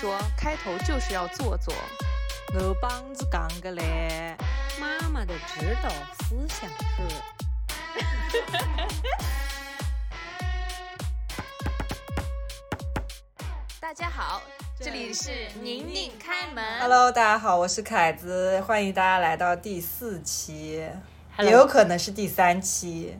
说开头就是要做作。我帮子讲个嘞，妈妈的指导思想是。大家好，这里是宁宁开门。Hello，大家好，我是凯子，欢迎大家来到第四期 Hello 也有可能是第三期。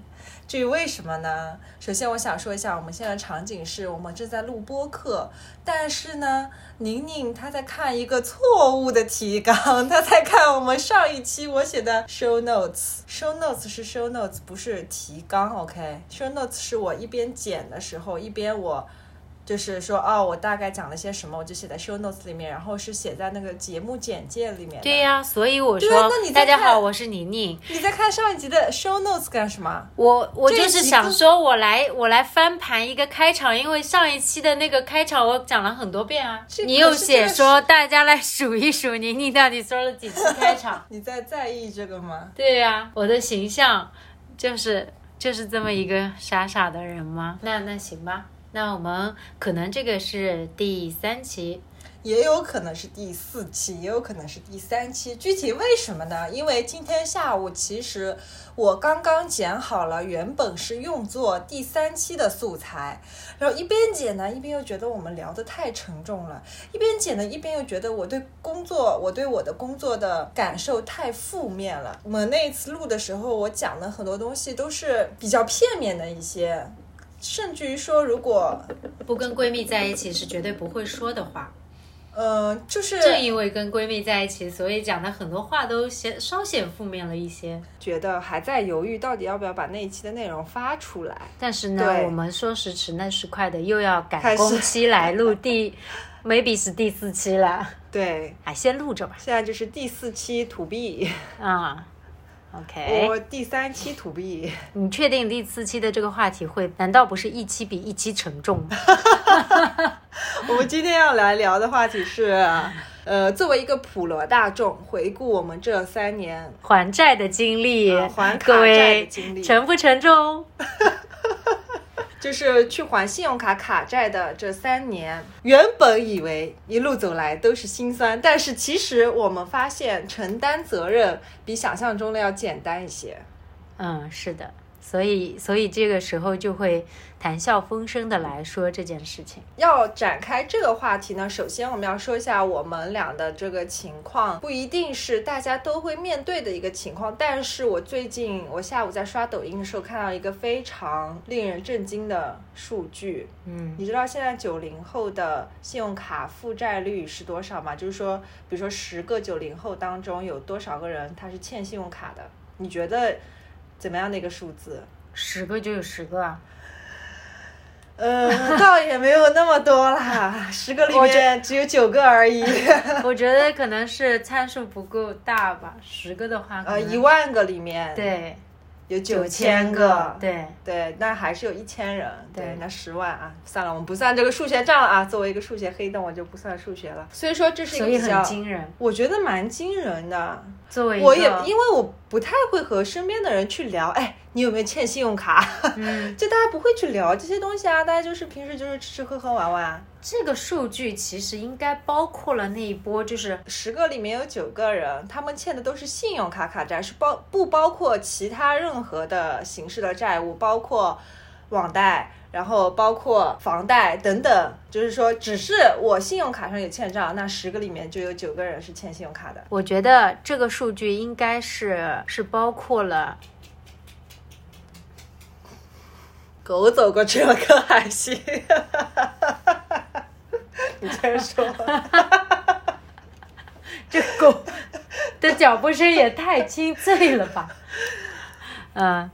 至于为什么呢？首先我想说一下，我们现在场景是我们正在录播课，但是呢，宁宁她在看一个错误的提纲，她在看我们上一期我写的 show notes。show notes 是 show notes，不是提纲，OK？show notes 是我一边剪的时候，一边我。就是说，哦，我大概讲了些什么，我就写在 show notes 里面，然后是写在那个节目简介里面。对呀、所以我说啊那你，大家好，我是宁宁。你在看上一集的 show notes 干什么？我我就是想说，我来我来翻盘一个开场，因为上一期的那个开场我讲了很多遍啊。你又写说大家来数一数宁宁到底说了几次开 场？你在在意这个吗？对呀、我的形象就是就是这么一个傻傻的人吗？那那行吧，那我们可能这个是第三期，也有可能是第四期，也有可能是第三期。具体为什么呢？因为今天下午其实我刚刚剪好了，原本是用作第三期的素材，然后一边剪呢，一边又觉得我们聊得太沉重了，一边剪呢，一边又觉得我对工作，我对我的工作的感受太负面了。我们那一次录的时候，我讲的很多东西都是比较片面的一些。甚至于说，如果，不跟闺蜜在一起是绝对不会说的话。呃，就是正因为跟闺蜜在一起，所以讲的很多话都显稍显负面了一些。觉得还在犹豫，到底要不要把那一期的内容发出来。但是呢，我们说时迟那时快的，又要赶工期来录第，maybe 是第四期了，对，哎，先录着吧。现在就是第四期土币，啊，OK，我第三期土币。你确定第四期的这个话题会？难道不是一期比一期沉重吗？我们今天要来聊的话题是，呃，作为一个普罗大众，回顾我们这三年，还债的经历，啊还卡各债的经历沉不沉重？就是去还信用卡卡债的这三年，原本以为一路走来都是心酸，但是其实我们发现承担责任比想象中的要简单一些。嗯，是的，所以所以这个时候就会谈笑风生的来说这件事情。要展开这个话题呢，首先我们要说一下我们俩的这个情况，不一定是大家都会面对的一个情况。但是我最近我下午在刷抖音的时候，看到一个非常令人震惊的数据。嗯，你知道现在九零后的信用卡负债率是多少吗？就是说，比如说十个九零后当中有多少个人他是欠信用卡的？你觉得怎么样的一个数字？十个就有十个啊。呃，倒也没有那么多啦，十个里面只有九个而已。我觉得可能是参数不够大吧，十个的话呃，一万个里面对有九千千个，对，对，那还是有一千人，对对，那十万啊，算了，我们不算这个数学账了啊。作为一个数学黑洞，我就不算数学了。所以说这是一个比较很，惊人。我觉得蛮惊人的。作为我也因为我不太会和身边的人去聊，哎，你有没有欠信用卡？嗯，就大家不会去聊这些东西啊，大家就是平时就是吃吃喝喝玩玩。这个数据其实应该包括了那一波，就是十个里面有九个人，他们欠的都是信用卡卡债，是包不包括其他任何的形式的债务，包括网贷，然后包括房贷等等。就是说，只是我信用卡上有欠账，那十个里面就有九个人是欠信用卡的。我觉得这个数据应该是是包括了，狗走过去了，可还行？你接着说。这狗的脚步声也太清脆了吧？嗯，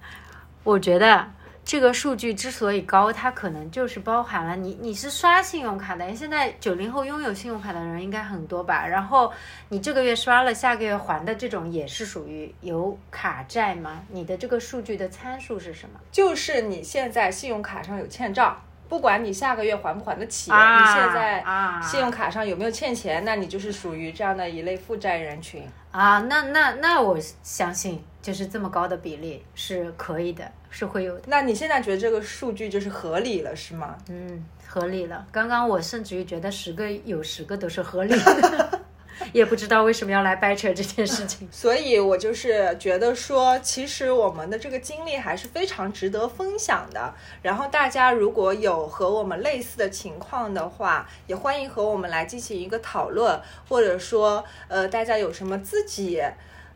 我觉得这个数据之所以高，它可能就是包含了你你是刷信用卡的，现在九零后拥有信用卡的人应该很多吧？然后你这个月刷了，下个月还的这种也是属于有卡债吗？你的这个数据的参数是什么？就是你现在信用卡上有欠账，不管你下个月还不还得起，啊你现在啊信用卡上有没有欠钱，那你就是属于这样的一类负债人群。啊，那那那我相信，就是这么高的比例是可以的，是会有的，那你现在觉得这个数据就是合理了，是吗？嗯，合理了。刚刚我甚至于觉得十个有十个都是合理的，也不知道为什么要来掰扯这件事情。所以我就是觉得说，其实我们的这个经历还是非常值得分享的。然后大家如果有和我们类似的情况的话，也欢迎和我们来进行一个讨论，或者说，呃，大家有什么自己。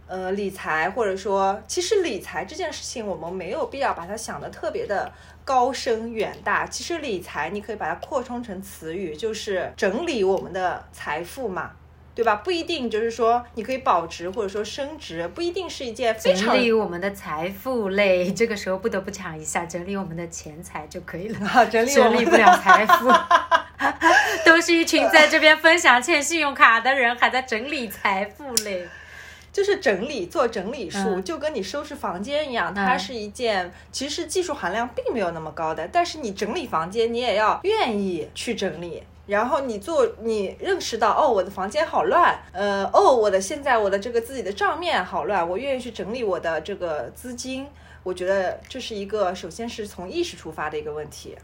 呃，理财或者说，其实理财这件事情，我们没有必要把它想的特别的高深远大。其实理财，你可以把它扩充成词语，就是整理我们的财富嘛，对吧？不一定就是说你可以保值或者说升值，不一定是一件非常整理我们的财富类，这个时候不得不讲一下，整理我们的钱财就可以了。啊，整理整理不了财富，都是一群在这边分享欠信用卡的人，还在整理财富类。就是整理做整理术，嗯就跟你收拾房间一样，它是一件其实技术含量并没有那么高的，但是你整理房间，你也要愿意去整理。然后你做，你认识到哦，我的房间好乱，呃，哦，我的现在我的这个自己的账面好乱，我愿意去整理我的这个资金。我觉得这是一个首先是从意识出发的一个问题。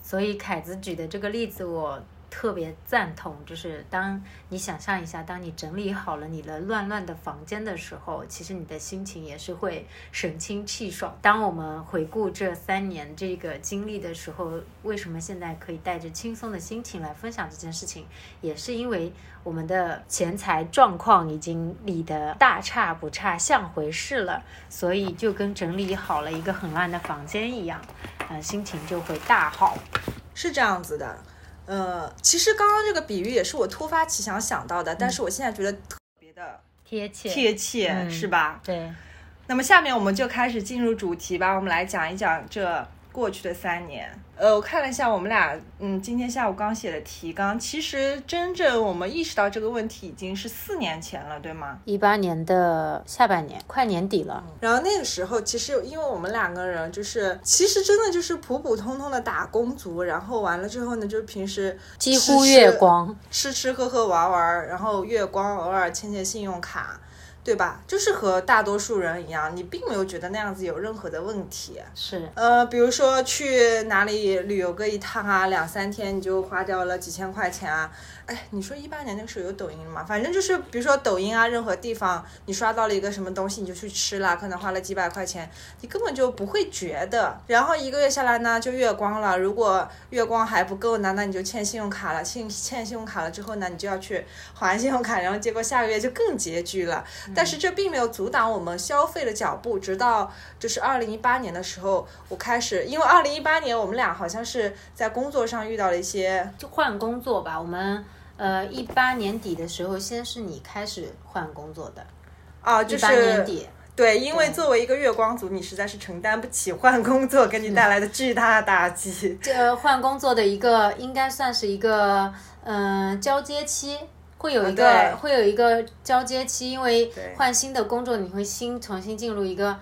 所以凯子举的这个例子，我特别赞同。就是当你想象一下，当你整理好了你的乱乱的房间的时候，其实你的心情也是会神清气爽。当我们回顾这三年这个经历的时候，为什么现在可以带着轻松的心情来分享这件事情，也是因为我们的钱财状况已经理得大差不差，像回事了，所以就跟整理好了一个很乱的房间一样，呃，心情就会大好。是这样子的，呃，其实刚刚这个比喻也是我突发奇想想到的，但是我现在觉得特别的贴切，贴切，嗯是吧？对，那么下面我们就开始进入主题吧，我们来讲一讲这过去的三年。呃，我看了一下我们俩，嗯，今天下午刚写的提纲，其实真正我们意识到这个问题已经是四年前了，对吗？一八年的下半年，快年底了，然后那个时候，其实因为我们两个人就是，其实真的就是普普通通的打工族，然后完了之后呢，就是平时几乎月光，吃吃喝喝玩玩，然后月光偶尔欠欠信用卡，对吧？就是和大多数人一样，你并没有觉得那样子有任何的问题。是呃，比如说去哪里旅游个一趟啊，两三天你就花掉了几千块钱啊。哎，你说一八年那个时候有抖音吗？反正就是比如说抖音啊，任何地方你刷到了一个什么东西，你就去吃了，可能花了几百块钱，你根本就不会觉得。然后一个月下来呢，就月光了。如果月光还不够呢，那你就欠信用卡了。欠欠信用卡了之后呢，你就要去还信用卡，然后结果下个月就更拮据了。但是这并没有阻挡我们消费的脚步，直到就是二零一八年的时候，我开始，因为二零一八年我们俩好像是在工作上遇到了一些，就换工作吧。我们呃一八年底的时候，先是你开始换工作的，啊，就一八年底，对，因为作为一个月光族，你实在是承担不起换工作给你带来的巨大的打击。这换工作的一个应该算是一个嗯、呃交接期。会有一个、啊会有一个交接期，因为换新的工作，你会新重新进入一个，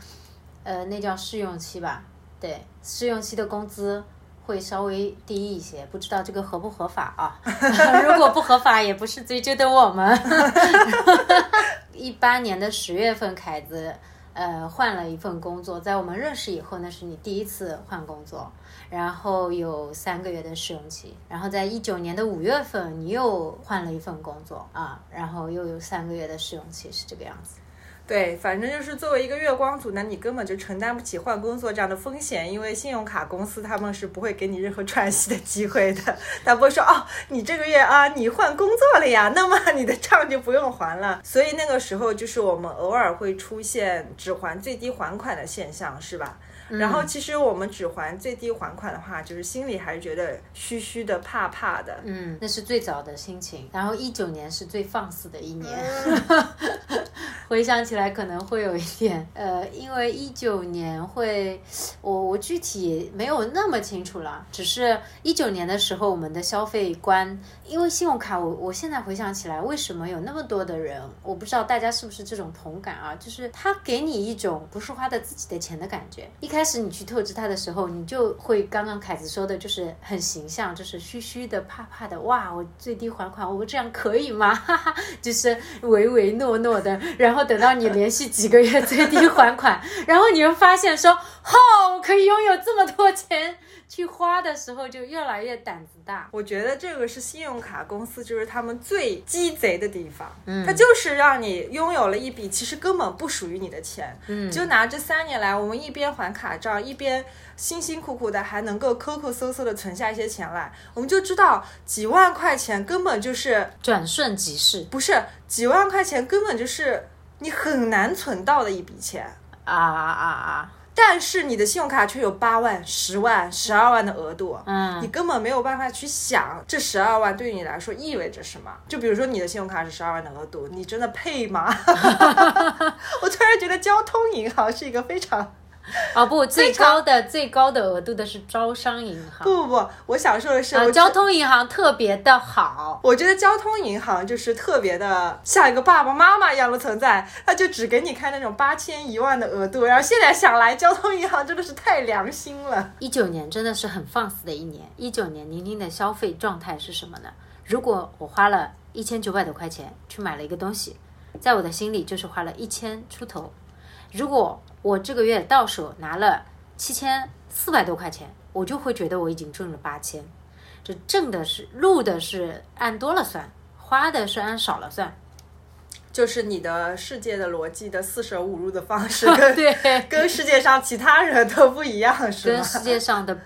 呃，那叫试用期吧？对，试用期的工资会稍微低一些，不知道这个合不合法啊？如果不合法，也不是追究的我们。一八年的十月份，凯子呃换了一份工作，在我们认识以后，那是你第一次换工作，然后有三个月的试用期，然后在一九年的五月份，你又换了一份工作啊，然后又有三个月的试用期，是这个样子。对，反正就是作为一个月光族呢，你根本就承担不起换工作这样的风险，因为信用卡公司他们是不会给你任何喘息的机会的，他不会说哦，你这个月啊，你换工作了呀，那么 你的账就不用还了。所以那个时候就是我们偶尔会出现只还最低还款的现象，是吧？然后其实我们只还最低还款的话，就是心里还是觉得虚虚的、怕怕的。嗯，那是最早的心情。然后一九年是最放肆的一年，回想起来可能会有一点，呃，因为一九年会，我我具体没有那么清楚了，只是一九年的时候我们的消费观，因为信用卡，我我现在回想起来，为什么有那么多的人，我不知道大家是不是这种同感啊，就是他给你一种不是花的自己的钱的感觉。一开始你去透支它的时候，你就会刚刚凯子说的，就是很形象，就是虚虚的、怕怕的。哇，我最低还款，我这样可以吗？哈哈，就是唯唯诺诺的。然后等到你连续几个月最低还款，然后你又发现说，哦，我可以拥有这么多钱。去花的时候就越来越胆子大。我觉得这个是信用卡公司就是他们最鸡贼的地方，嗯，它就是让你拥有了一笔其实根本不属于你的钱，嗯，就拿这三年来我们一边还卡账，一边辛辛苦苦的还能够抠抠搜搜的存下一些钱来，我们就知道几万块钱根本就是转瞬即逝，不是几万块钱根本就是你很难存到的一笔钱啊啊啊啊！但是你的信用卡却有八万、十万、十二万的额度，嗯，你根本没有办法去想这十二万对于你来说意味着什么。就比如说你的信用卡是十二万的额度，你真的配吗？我突然觉得交通银行是一个非常。哦不，最高的最高的额度的是招商银行。不不不，我想说的是，交通银行特别的好。我觉得交通银行就是特别的像一个爸爸妈妈一样的存在，他就只给你开那种八千一万的额度。然后现在想来，交通银行真的是太良心了。一九年真的是很放肆的一年。一九年宁宁的消费状态是什么呢？如果我花了一千九百多块钱去买了一个东西，在我的心里就是花了一千出头。如果我这个月到手拿了七千四百多块钱，我就会觉得我已经挣了八千。这挣的是路的是按多了算，花的是按少了算。就是你的世界的逻辑的四舍五入的方式，跟对跟世界上其他人都不一样，是吗？跟世界上的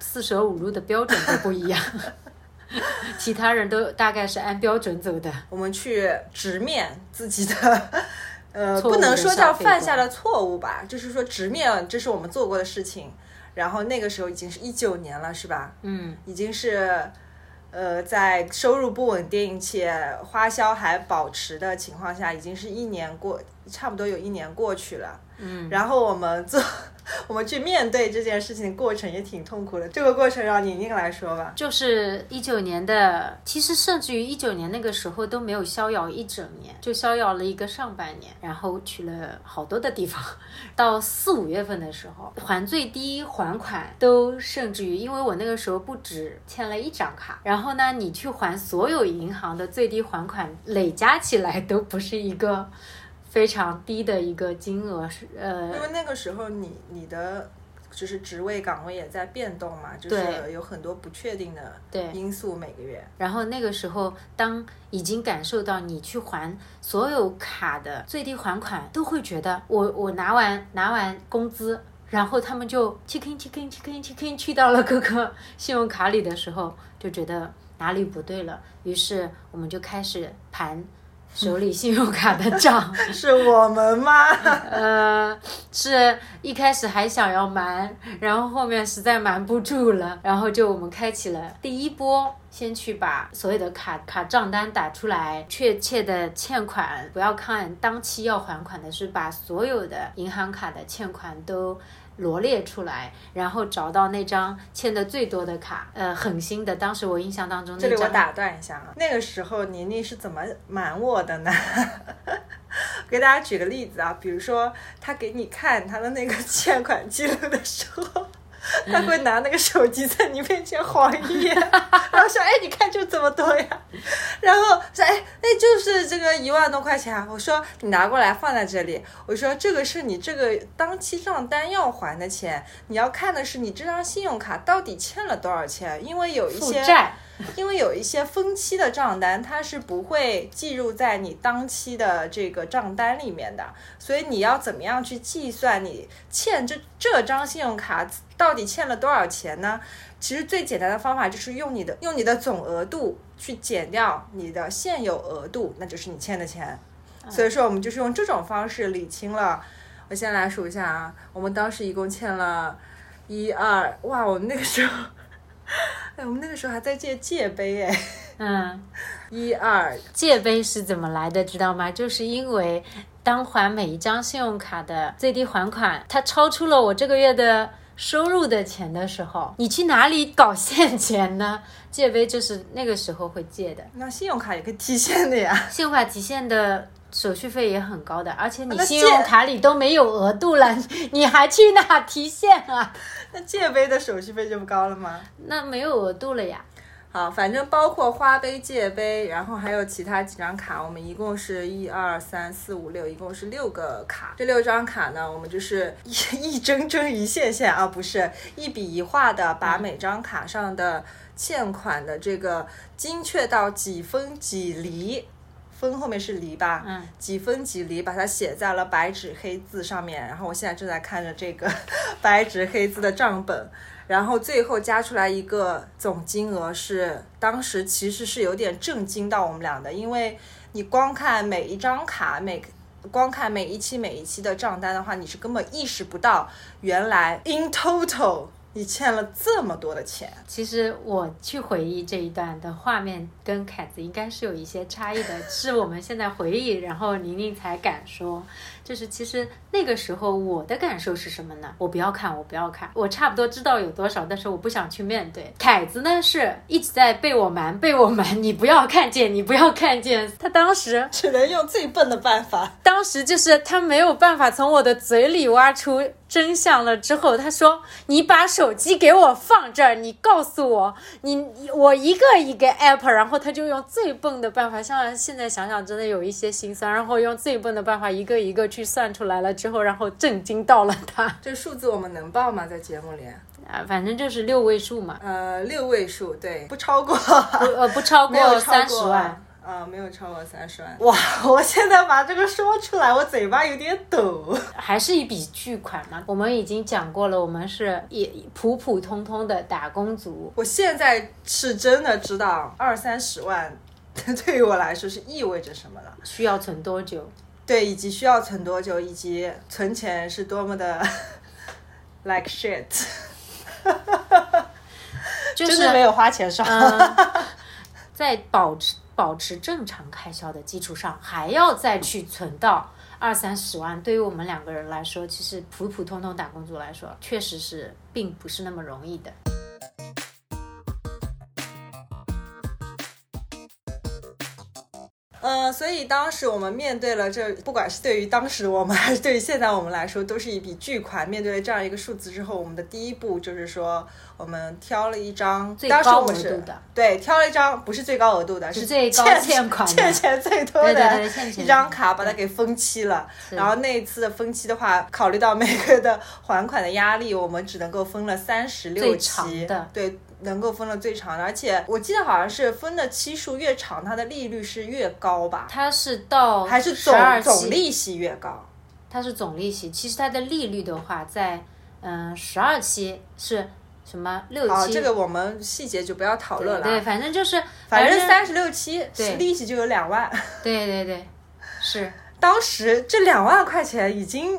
四舍五入的标准都不一样，其他人都大概是按标准走的。我们去直面自己的。呃，不能说叫犯下了错误吧，就是说直面这是我们做过的事情，然后那个时候已经是一九年了，是吧？嗯，已经是，呃，在收入不稳定且花销还保持的情况下，已经是一年过，差不多有一年过去了。嗯，然后我们做。我们去面对这件事情的过程也挺痛苦的。这个过程让宁宁来说吧。就是一九年的，其实甚至于一九年那个时候都没有逍遥一整年，就逍遥了一个上半年，然后去了好多的地方。到四五月份的时候，还最低还款都甚至于，因为我那个时候不止欠了一张卡，然后呢，你去还所有银行的最低还款累加起来都不是一个。非常低的一个金额是呃，因为那个时候你你的就是职位岗位也在变动嘛，就是有很多不确定的因素每个月。然后那个时候，当已经感受到你去还所有卡的最低还款，都会觉得我我拿完拿完工资，然后他们就去 k 去 k 去 k 去 k 去到了各个信用卡里的时候，就觉得哪里不对了，于是我们就开始盘。手里信用卡的账 是我们吗？呃，是一开始还想要瞒，然后后面实在瞒不住了，然后就我们开启了第一波，先去把所有的卡卡账单打出来，确切的欠款，不要看当期要还款的，是把所有的银行卡的欠款都。罗列出来，然后找到那张欠的最多的卡，呃，狠心的。当时我印象当中，这里我打断一下啊，那个时候宁宁是怎么瞒我的呢？给大家举个例子啊，比如说他给你看他的那个 欠款记录的时候。他会拿那个手机在你面前晃一眼，然后说：“哎，你看就这么多呀。”然后说：“哎，那就是这个一万多块钱。”我说：“你拿过来放在这里。”我说：“这个是你这个当期账单要还的钱，你要看的是你这张信用卡到底欠了多少钱，因为有一些。”因为有一些分期的账单，它是不会计入在你当期的这个账单里面的，所以你要怎么样去计算你欠这这张信用卡到底欠了多少钱呢？其实最简单的方法就是用你的用你的总额度去减掉你的现有额度，那就是你欠的钱。所以说我们就是用这种方式理清了。我先来数一下啊，我们当时一共欠了一二，哇，我们那个时候。哎，我们那个时候还在借借呗，哎，嗯，一二借呗是怎么来的？知道吗？就是因为当还每一张信用卡的最低还款，它超出了我这个月的。收入的钱的时候，你去哪里搞现钱呢？借呗就是那个时候会借的，那信用卡也可以提现的呀。信用卡提现的手续费也很高的，而且你信用卡里都没有额度了，你还去哪提现啊？那借呗的手续费就不高了吗？那没有额度了呀。好，反正包括花呗、借呗，然后还有其他几张卡，我们一共是一二三四五六，一共是六个卡。这六张卡呢，我们就是 一一帧帧一线线啊，不是一笔一画的把每张卡上的欠款的这个精确到几分几厘。分后面是离吧，嗯，几分几厘，把它写在了白纸黑字上面。然后我现在正在看着这个 白纸黑字的账本，然后最后加出来一个总金额是，当时其实是有点震惊到我们俩的，因为你光看每一张卡每。光看每一期每一期的账单的话，你是根本意识不到原来 in total 你欠了这么多的钱。其实我去回忆这一段的画面，跟凯子应该是有一些差异的，是我们现在回忆，然后宁宁才敢说。就是其实那个时候我的感受是什么呢？我不要看，我不要看，我差不多知道有多少，但是我不想去面对。凯子呢是一直在被我瞒，被我瞒，你不要看见，你不要看见。他当时只能用最笨的办法。当时就是他没有办法从我的嘴里挖出真相了。之后他说：“你把手机给我放这儿，你告诉我，你我一个一个 app。”然后他就用最笨的办法，像现在想想真的有一些心酸。然后用最笨的办法一个一个去算出来了之后，然后震惊到了他。这数字我们能报吗？在节目里？啊，反正就是六位数嘛，呃，六位数，对，不超过，不呃不超过三十万。啊，没有超过三十万。哇，我现在把这个说出来，我嘴巴有点抖。还是一笔巨款嘛。我们已经讲过了，我们是也普普通通的打工族，我现在是真的知道二三十万 对于我来说是意味着什么了。需要存多久？对，以及需要存多久，以及存钱是多么的 like shit，就是没有花钱爽。嗯，在保持保持正常开销的基础上，还要再去存到二三十万，对于我们两个人来说，其实普普通通打工族来说，确实是并不是那么容易的。嗯，所以当时我们面对了这，不管是对于当时我们还是对于现在我们来说，都是一笔巨款。面对了这样一个数字之后，我们的第一步就是说，我们挑了一张，最当时我们高额是度的对，挑了一张不是最高额度的，是最高欠欠款欠钱最多对对的对一张卡，把它给分期了。然后那一次的分期的话，考虑到每个的还款的压力，我们只能够分了三十六最期对。能够分的最长的，而且我记得好像是分的期数越长，它的利率是越高吧？它是到还是总12总利息越高？它是总利息，其实它的利率的话，在嗯十二期是什么六好，期？这个我们细节就不要讨论了。对，反正就是反正正三十六期利息就有两万，对对对，是当时这两万块钱已经，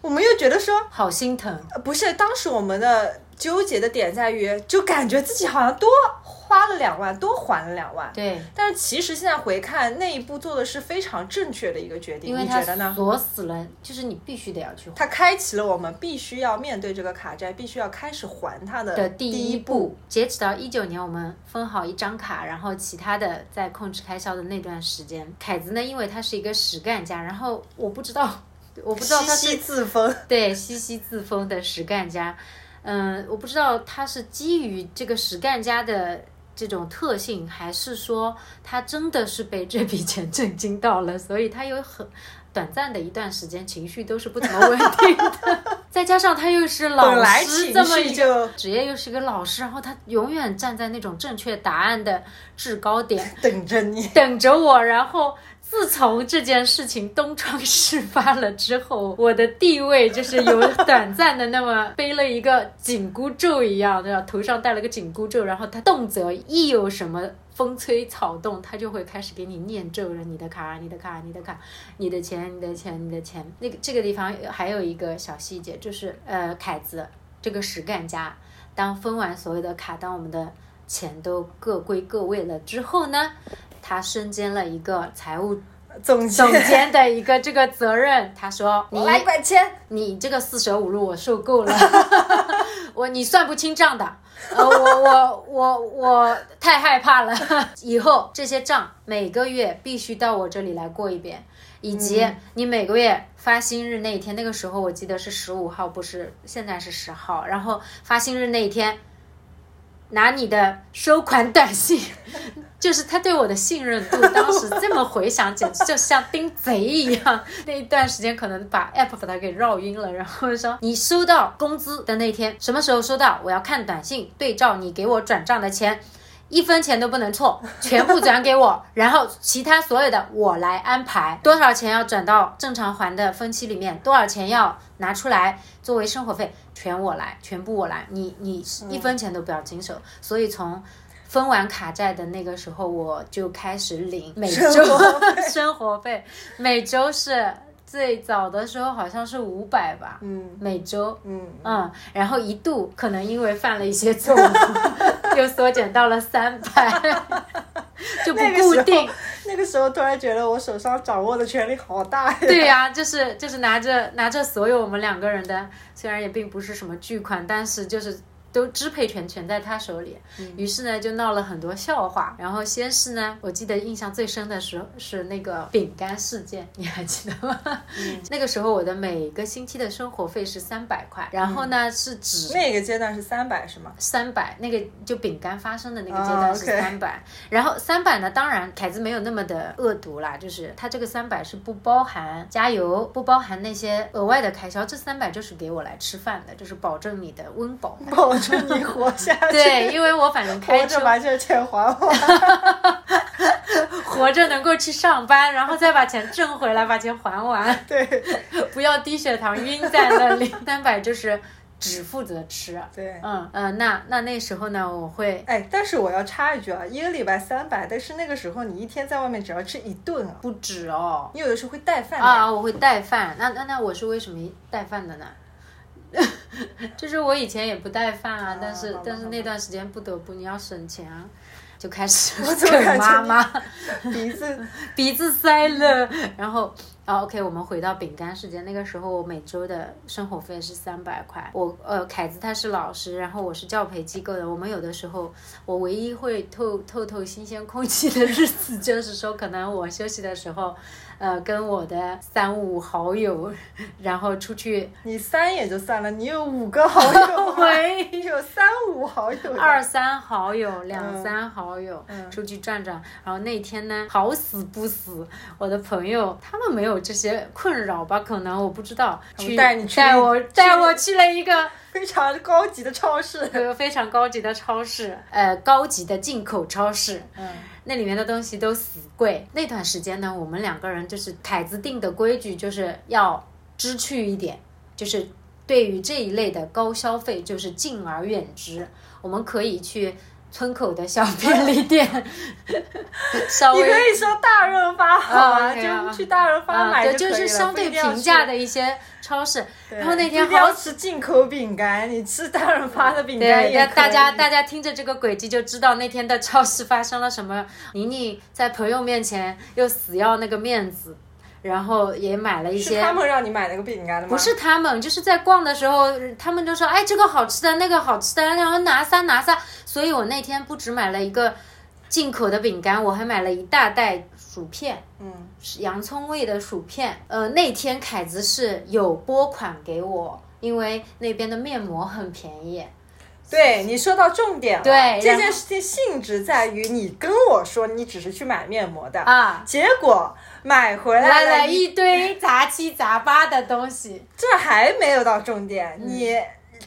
我们又觉得说，好心疼。呃不是，当时我们的纠结的点在于，就感觉自己好像多花了两万，多还了两万。对，但是其实现在回看那一步做的是非常正确的一个决定，因为它你觉得呢？锁死了，就是你必须得要去还它开启了我们必须要面对这个卡债，必须要开始还它的的第第一步步。。截止到一九年，我们分好一张卡，然后其他的在控制开销的那段时间，凯子呢，因为他是一个实干家，然后我不知道，我不知道他是 息息自封，对，西西自封的实干家。嗯，我不知道他是基于这个实干家的这种特性，还是说他真的是被这笔钱震惊到了，所以他有很短暂的一段时间情绪都是不怎么稳定的。再加上他又是老来师这么一个职业，又是一个老师，然后他永远站在那种正确答案的制高点，等着你。等着我。然后自从这件事情东窗事发了之后，我的地位就是有短暂的那么背了一个紧箍咒一样，对吧？头上戴了个紧箍咒，然后他动辄一有什么。风吹草动，他就会开始给你念咒了。你的卡，你的卡，你的卡，你的钱，你的钱，你的钱。那个这个地方还有一个小细节，就是呃，凯子这个实干家，当分完所有的卡，当我们的钱都各归各位了之后呢，他身兼了一个财务总总监的一个这个责任。他说：“你 我来管钱，你这个四舍五入我受够了，我你算不清账的，呃，我我我我太害怕了，以后这些账每个月必须到我这里来过一遍，以及你每个月发薪日那一天，那个时候我记得是十五号，不是现在是十号，然后发薪日那一天。拿你的收款短信，就是他对我的信任度，当时这么回想，简直就像盯贼一样。那一段时间可能把 app 把它给绕晕了，然后说你收到工资的那天什么时候收到？我要看短信对照你给我转账的钱，一分钱都不能错，全部转给我，然后其他所有的我来安排，多少钱要转到正常还的分期里面，多少钱要拿出来作为生活费。全我来，全部我来，你你一分钱都不要经手。所以从分完卡债的那个时候，我就开始领每周 生活费，每周是最早的时候好像是五百吧，嗯，每周，嗯嗯，然后一度可能因为犯了一些错误，又缩减到了三百。就不固定，那个时候突然觉得我手上掌握的权力好大呀。对呀，就是就是拿着拿着所有我们两个人的，虽然也并不是什么巨款，但是就是。都支配权全在他手里，于是呢就闹了很多笑话。然后先是呢，我记得印象最深的时候是那个饼干事件，你还记得吗？那个时候我的每个星期的生活费是三百块，然后呢是指那个阶段是三百是吗？三百，那个就饼干发生的那个阶段是三百。然后三百呢，当然凯子没有那么的恶毒啦，就是他这个三百是不包含加油，不包含那些额外的开销，这三百就是给我来吃饭的，就是保证你的温饱。祝你活下去。对，因为我反正开车把这钱还完，活着能够去上班，然后再把钱挣回来，把钱还完。对，不要低血糖晕在那里。三百就是只负责吃。对，嗯嗯，那那那时候呢，我会哎，但是我要插一句啊，一个礼拜三百，但是那个时候你一天在外面只要吃一顿啊，不止哦。你有的时候会带饭啊，我会带饭。那那那我是为什么带饭的呢？就是我以前也不带饭啊，但是但是那段时间不得不你要省钱啊，就开始啃妈妈 鼻子鼻子塞了，然后啊 OK，我们回到饼干时间，那个时候我每周的生活费是三百块，我呃凯子他是老师，然后我是教培机构的，我们有的时候我唯一会透透透新鲜空气的日子，就是说可能我休息的时候。呃，跟我的三五好友，然后出去。你三也就算了，你有五个好友，喂，有三五好友，二三好友，两三好友，出去转转。然后那天呢，好死不死，我的朋友他们没有这些困扰吧？可能我不知道。去带你去带我带我去了一个非常高级的超市，非常高级的超市，呃，高级的进口超市。嗯。那里面的东西都死贵。那段时间呢，我们两个人就是凯子定的规矩，就是要知趣一点，就是对于这一类的高消费，就是敬而远之。我们可以去村口的小便利店，稍微你可以说大润发好啊，就去大润发买就就是相对平价的一些。超市，然后那天好吃进口饼干，你吃大润发的饼干对，大家大家听着这个轨迹就知道那天的超市发生了什么。宁宁在朋友面前又死要那个面子，然后也买了一些。是他们让你买那个饼干的吗？不是他们，就是在逛的时候，他们就说：“哎，这个好吃的，那个好吃的，然后拿三拿三。”所以我那天不止买了一个进口的饼干，我还买了一大袋。薯片，嗯，是洋葱味的薯片。呃，那天凯子是有拨款给我，因为那边的面膜很便宜。对你说到重点了，对这件事情性质在于你跟我说你只是去买面膜的啊，结果买回来了一堆杂七杂八的东西。这还没有到重点，你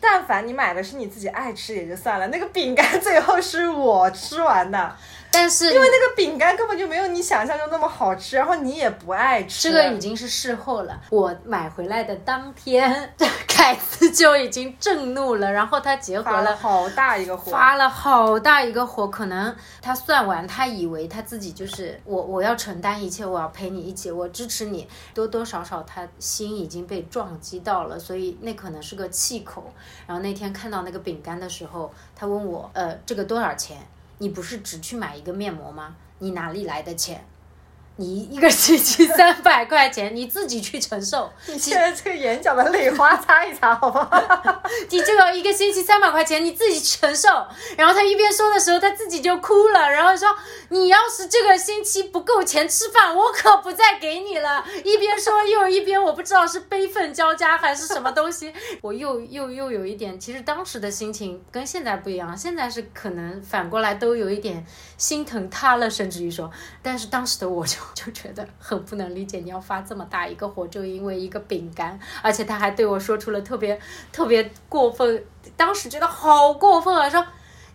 但凡你买的是你自己爱吃也就算了，那个饼干最后是我吃完的。但是因为那个饼干根本就没有你想象中那么好吃，然后你也不爱吃。这个已经是事后了。我买回来的当天，凯子就已经震怒了，然后他结合了好大一个火，发了好大一个火。可能他算完，他以为他自己就是我，我要承担一切，我要陪你一起，我支持你。多多少少他心已经被撞击到了，所以那可能是个气口。然后那天看到那个饼干的时候，他问我，呃，这个多少钱？你不是只去买一个面膜吗？你哪里来的钱？你一个星期三百块钱，你自己去承受。你现在这个眼角的泪花擦一擦，好不好？你这个一个星期三百块钱，你自己承受。然后他一边说的时候，他自己就哭了，然后说：“你要是这个星期不够钱吃饭，我可不再给你了。”一边说又一边，我不知道是悲愤交加还是什么东西。我又又又有一点，其实当时的心情跟现在不一样，现在是可能反过来都有一点心疼他了，甚至于说，但是当时的我就。就觉得很不能理解，你要发这么大一个火，就因为一个饼干，而且他还对我说出了特别特别过分，当时觉得好过分啊！说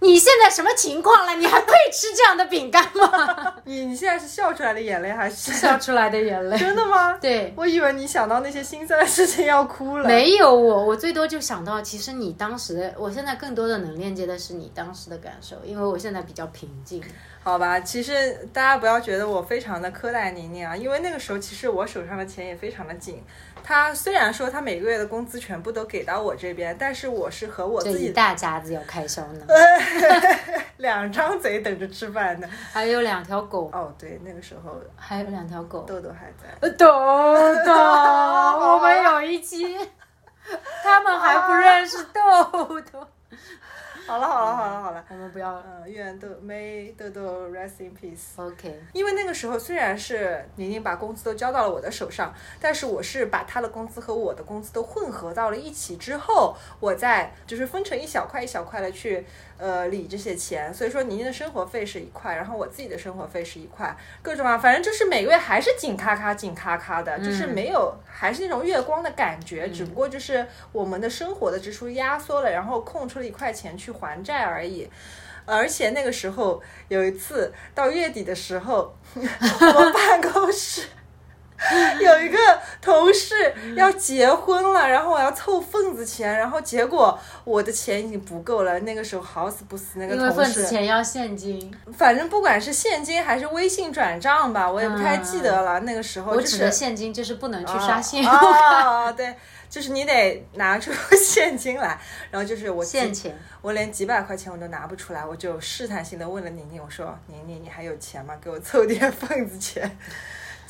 你现在什么情况了？你还配吃这样的饼干吗？你 你现在是笑出来的眼泪还是笑出来的眼泪？真的吗？对，我以为你想到那些心酸的事情要哭了。没有我，我最多就想到，其实你当时的，我现在更多的能链接的是你当时的感受，因为我现在比较平静。好吧，其实大家不要觉得我非常的苛待宁宁啊，因为那个时候其实我手上的钱也非常的紧。他虽然说他每个月的工资全部都给到我这边，但是我是和我自己大家子要开销呢，两张嘴等着吃饭呢，还有两条狗。哦，对，那个时候还有两条狗，豆豆还在。豆豆，我们有一期，他们还不认识豆豆。好了好了好了好了，我们不要嗯，愿豆妹豆豆 rest in peace。OK。因为那个时候虽然是宁宁把工资都交到了我的手上，但是我是把她的工资和我的工资都混合到了一起之后，我再就是分成一小块一小块的去。呃，理这些钱，所以说宁宁的生活费是一块，然后我自己的生活费是一块，各种啊，反正就是每个月还是紧咔咔、紧咔咔的，就是没有，还是那种月光的感觉，只不过就是我们的生活的支出压缩了，然后空出了一块钱去还债而已。而且那个时候有一次到月底的时候，我们办公室。有一个同事要结婚了，然后我要凑份子钱，然后结果我的钱已经不够了。那个时候好死不死，那个同事份子钱要现金，反正不管是现金还是微信转账吧，我也不太记得了。那个时候我指的现金就是不能去刷信用卡，对，就是你得拿出现金来，然后就是我现钱，我连几百块钱我都拿不出来，我就试探性的问了宁宁，我说宁宁你还有钱吗？给我凑点份子钱。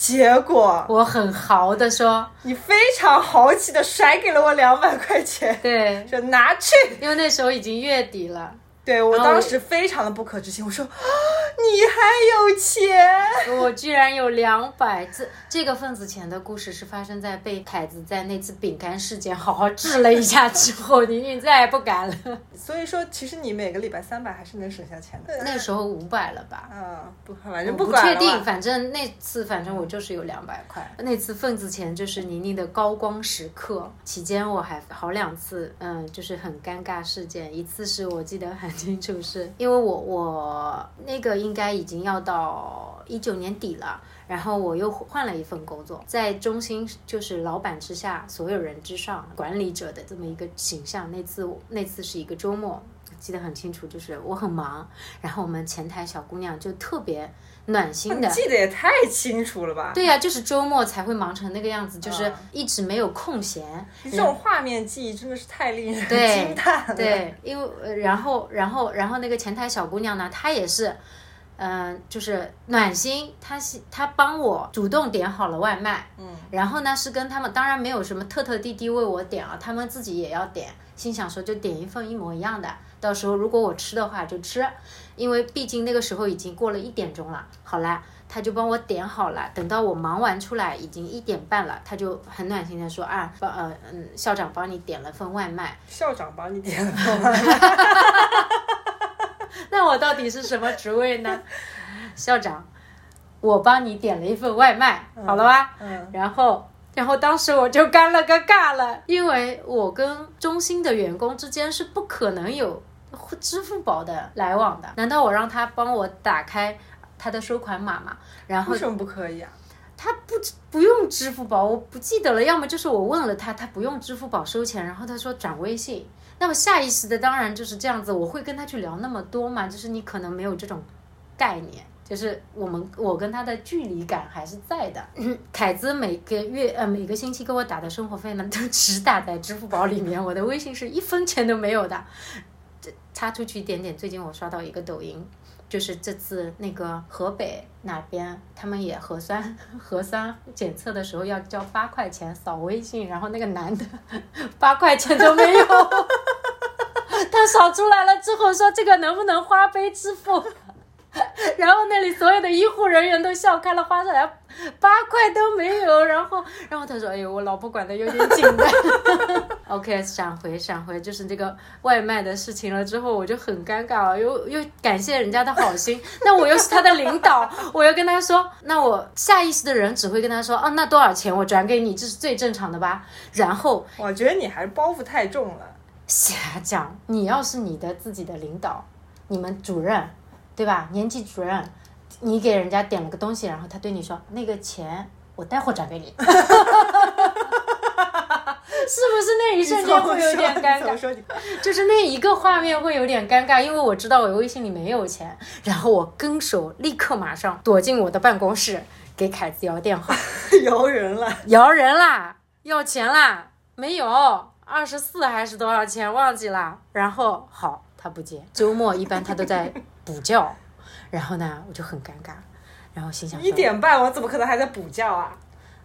结果我很豪的说，你非常豪气的甩给了我两百块钱，对，说拿去，因为那时候已经月底了。对我当时非常的不可置信，我说啊你还有钱，我居然有两百这这个份子钱的故事是发生在被凯子在那次饼干事件好好治了一下之后，宁宁再也不敢了。所以说，其实你每个礼拜三百还是能省下钱的。那时候五百了吧？嗯，不，反正不确定，反正那次反正我就是有两百块。那次份子钱就是宁宁的高光时刻，期间我还好两次，嗯，就是很尴尬事件。一次是我记得很。清楚是因为我我那个应该已经要到一九年底了，然后我又换了一份工作，在中心就是老板之下，所有人之上，管理者的这么一个形象。那次那次是一个周末，记得很清楚，就是我很忙，然后我们前台小姑娘就特别。暖心的，记得也太清楚了吧？对呀，就是周末才会忙成那个样子，就是一直没有空闲。这种画面记忆真的是太令人惊叹了。对，因为然后然后然后那个前台小姑娘呢，她也是，嗯，就是暖心，她是她帮我主动点好了外卖，嗯，然后呢是跟他们，当然没有什么特特地地为我点啊，他们自己也要点，心想说就点一份一模一样的，到时候如果我吃的话就吃。因为毕竟那个时候已经过了一点钟了，好啦，他就帮我点好了。等到我忙完出来，已经一点半了，他就很暖心的说啊，帮呃嗯，校长帮你点了份外卖。校长帮你点了份外卖，那我到底是什么职位呢？校长，我帮你点了一份外卖，好了吧？嗯。然后，然后当时我就尴了个尬了，因为我跟中心的员工之间是不可能有。支付宝的来往的，难道我让他帮我打开他的收款码吗？然后为什么不可以啊？他不不用支付宝，我不记得了。要么就是我问了他，他不用支付宝收钱，然后他说转微信。那么下意识的当然就是这样子，我会跟他去聊那么多嘛？就是你可能没有这种概念，就是我们我跟他的距离感还是在的。凯子每个月呃每个星期给我打的生活费呢，都 只打在支付宝里面，我的微信是一分钱都没有的。这插出去一点点。最近我刷到一个抖音，就是这次那个河北哪边，他们也核酸 核酸检测的时候要交八块钱扫微信，然后那个男的 八块钱都没有，他扫出来了之后说这个能不能花呗支付？然后那里所有的医护人员都笑开了花，说来八块都没有。然后，然后他说：“哎呦，我老婆管的有点紧的。”OK，闪回闪回，就是这个外卖的事情了。之后我就很尴尬，又又感谢人家的好心，那我又是他的领导，我要跟他说，那我下意识的人只会跟他说：“哦，那多少钱我转给你，这是最正常的吧？”然后我觉得你还是包袱太重了。瞎讲，你要是你的自己的领导，你们主任。对吧？年级主任，你给人家点了个东西，然后他对你说：“那个钱我待会儿转给你。”是不是那一瞬间会有点尴尬？就是那一个画面会有点尴尬，因为我知道我微信里没有钱，然后我跟手立刻马上躲进我的办公室，给凯子摇电话，摇人了，摇人啦，要钱啦，没有二十四还是多少钱忘记了，然后好他不接，周末一般他都在。补觉，然后呢，我就很尴尬，然后心想一点半我怎么可能还在补觉啊？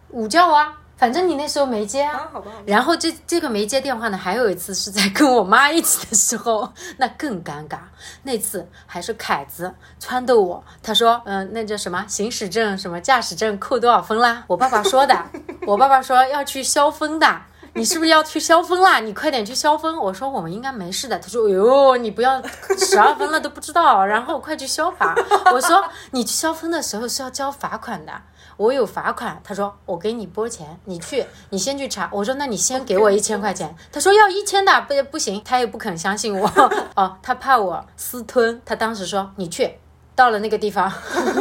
午觉啊，反正你那时候没接啊。好吧。然后这这个没接电话呢，还有一次是在跟我妈一起的时候，那更尴尬。那次还是凯子撺掇我，他说，嗯，那叫什么行驶证、什么驾驶证扣多少分啦？我爸爸说的，我爸爸说要去消分的。你是不是要去消分啦？你快点去消分。我说我们应该没事的。他说哟，你不要十二分了都不知道，然后快去消罚。我说你去消分的时候是要交罚款的，我有罚款。他说我给你拨钱，你去，你先去查。我说那你先给我一千块钱。他说要一千的，不不行，他也不肯相信我。哦，他怕我私吞。他当时说你去，到了那个地方，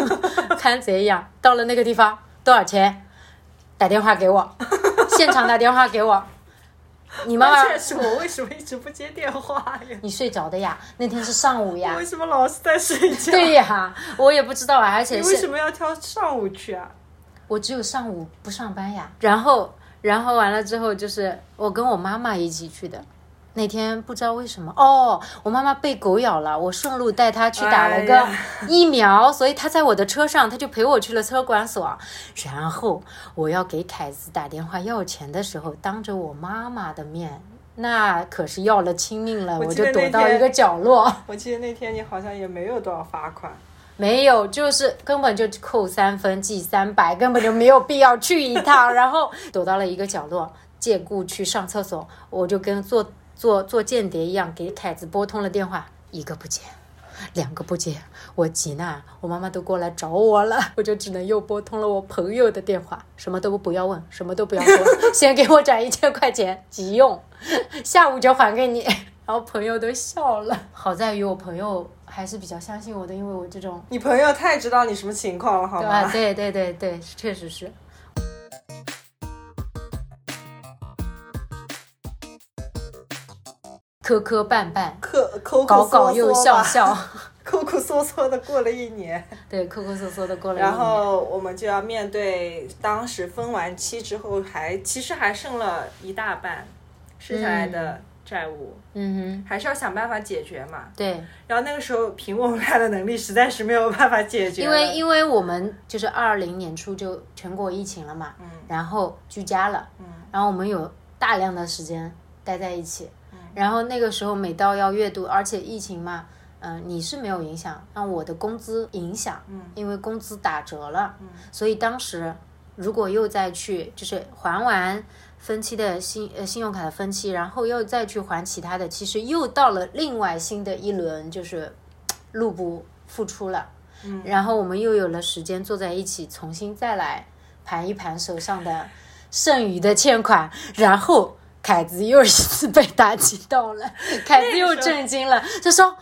看贼一样，到了那个地方多少钱，打电话给我。现场打电话给我，你妈妈。是我为什么一直不接电话呀？你睡着的呀？那天是上午呀。为什么老是在睡觉？对呀，我也不知道啊，而且你为什么要挑上午去啊？我只有上午不上班呀。然后，然后完了之后，就是我跟我妈妈一起去的。那天不知道为什么哦，我妈妈被狗咬了，我顺路带她去打了个疫苗，所以她在我的车上，她就陪我去了车管所。然后我要给凯子打电话要钱的时候，当着我妈妈的面，那可是要了亲命了，我就躲到一个角落。我记得那天你好像也没有多少罚款，没有，就是根本就扣三分，记三百，根本就没有必要去一趟。然后躲到了一个角落，借故去上厕所，我就跟做。做做间谍一样给凯子拨通了电话，一个不接，两个不接，我急呐，我妈妈都过来找我了，我就只能又拨通了我朋友的电话，什么都不要问，什么都不要说，先给我转一千块钱，急用，下午就还给你。然后朋友都笑了，好在于我朋友还是比较相信我的，因为我这种，你朋友太知道你什么情况了，好吗？对对对对，确实是。磕磕绊绊，磕搞搞又笑笑，抠抠缩缩的过了一年。对，抠抠缩缩的过了。然后我们就要面对当时分完期之后，还其实还剩了一大半剩下来的债务。嗯哼，还是要想办法解决嘛。对。然后那个时候凭我们俩的能力，实在是没有办法解决。因为因为我们就是二零年初就全国疫情了嘛，嗯，然后居家了，嗯，然后我们有大量的时间待在一起。然后那个时候每到要月度，而且疫情嘛，嗯，你是没有影响，让我的工资影响，嗯，因为工资打折了，嗯，所以当时如果又再去，就是还完分期的信呃信用卡的分期，然后又再去还其他的，其实又到了另外新的一轮就是入不敷出了，嗯，然后我们又有了时间坐在一起重新再来盘一盘手上的剩余的欠款，然后。凯子又一次被打击到了，凯子又震惊了，他说：“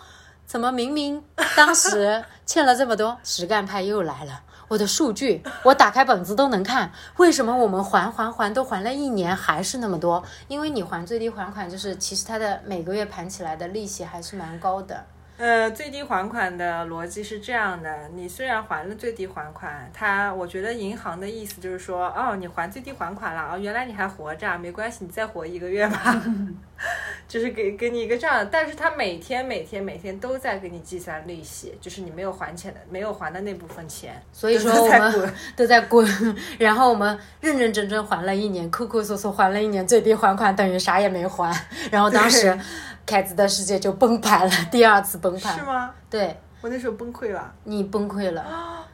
怎么明明当时 欠了这么多，实干派又来了？我的数据，我打开本子都能看，为什么我们还还还都还了一年还是那么多？因为你还最低还款，就是其实它的每个月盘起来的利息还是蛮高的。”呃，最低还款的逻辑是这样的：你虽然还了最低还款，他我觉得银行的意思就是说，哦，你还最低还款了，哦，原来你还活着，没关系，你再活一个月吧。就是给给你一个这样，但是他每天每天每天都在给你计算利息，就是你没有还钱的没有还的那部分钱，所以说我们都在滚，然后我们认认真真还了一年，抠抠搜搜还了一年，最低还款等于啥也没还。然后当时凯子的世界就崩盘了，第二次崩盘。是吗？对我那时候崩溃了，你崩溃了，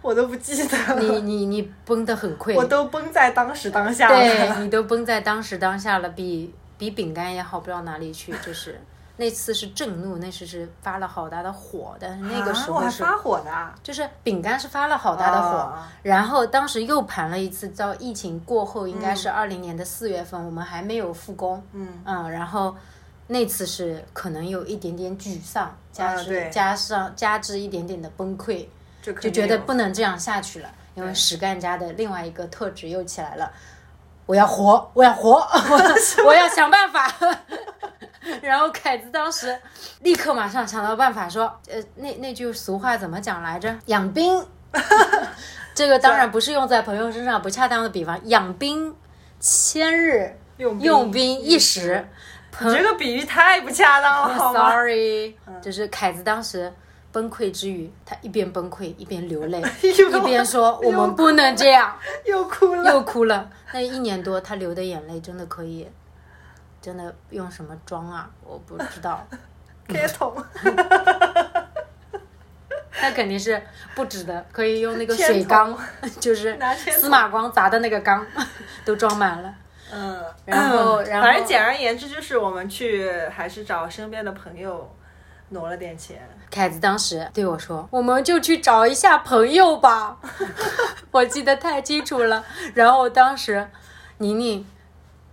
我都不记得了，你你你崩得很溃，我都崩在当时当下了对了。你都崩在当时当下了，比比饼干也好不到哪里去，就是。那次是震怒，那次是发了好大的火，但是那个时候是发火的啊，就是饼干是发了好大的火，啊然后当时又盘了一次，到疫情过后，应该嗯是二零年的四月份，我们还没有复工，嗯然后那次是可能有一点点沮丧，加之、啊加上加之一点点的崩溃，就就觉得不能这样下去了，因为实干家的另外一个特质又起来了，我要活，我要活，我 我要想办法。然后凯子当时立刻马上想到办法说，呃，那那句俗话怎么讲来着？养兵，这个当然不是用在朋友身上不恰当的比方，养兵千日，用用兵一时。你这个比喻太不恰当了，好吗？Sorry，就是凯子当时崩溃之余，他一边崩溃一边流泪，一边说我们不能这样，又哭了，又哭了。那一年多他流的眼泪真的可以，真的用什么装啊？我不知道，铁桶，那肯定是不止的，可以用那个水缸，就是司马光砸的那个缸，都装满了。嗯，然后然后反正简而言之就是我们去还是找身边的朋友挪了点钱，凯子当时对我说：“我们就去找一下朋友吧。”我记得太清楚了。然后当时宁宁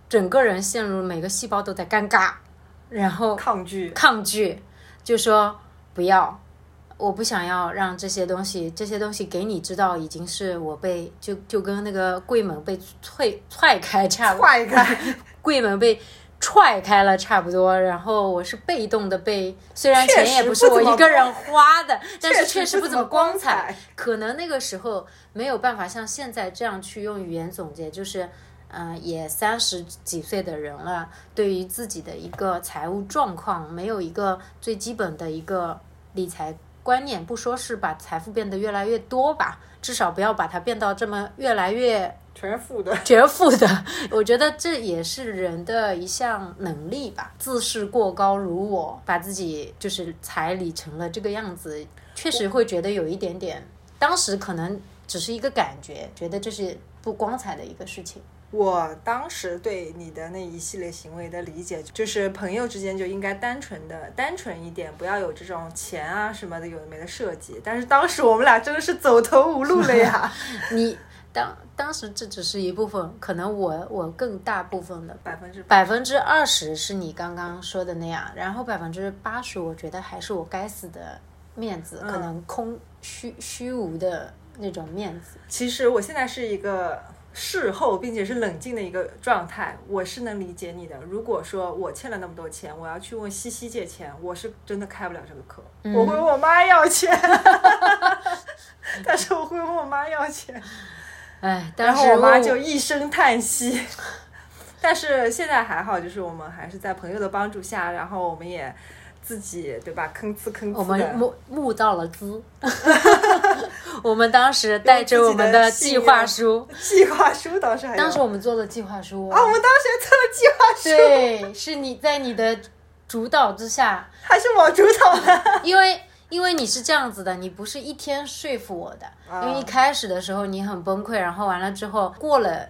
整个人陷入每个细胞都在尴尬，然后抗拒，抗拒，就说不要，我不想要让这些东西，这些东西给你知道，已经是我被就就跟那个柜门被踹踹开差不多，踹开，柜门被踹开了差不多，然后我是被动的被，虽然钱也不是我一个人花的，但是确实不怎么光彩。可能那个时候没有办法像现在这样去用语言总结，就是。嗯，也三十几岁的人了，对于自己的一个财务状况，没有一个最基本的一个理财观念，不说是把财富变得越来越多吧，至少不要把它变到这么越来越全是负的。全负的，我觉得这也是人的一项能力吧。自视过高如我，把自己就是彩礼成了这个样子，确实会觉得有一点点。当时可能只是一个感觉，觉得这是不光彩的一个事情。我当时对你的那一系列行为的理解，就是朋友之间就应该单纯的、单纯一点，不要有这种钱啊什么的有的没的设计。但是当时我们俩真的是走投无路了呀，你当当时这只是一部分，可能我我更大部分的百分之 百分之二十是你刚刚说的那样，然后百分之八十我觉得还是我该死的面子，可能空虚虚无的那种面子。其实我现在是一个事后并且是冷静的一个状态，我是能理解你的。如果说我欠了那么多钱，我要去问西西借钱，我是真的开不了这个口，我会问我妈要钱，但是我会问我妈要钱，哎，然后我妈就一声叹息。但是现在还好，就是我们还是在朋友的帮助下，然后我们也自己对吧，吭哧吭哧我们的。募募到了资，我们当时带着我们的计划书，计划书当时还当时我们做的计划书，啊，我们当时还做了计划书，对，是你在你的主导之下，还是我主导的。因为因为你是这样子的，你不是一天说服我的，因为一开始的时候你很崩溃，然后完了之后过了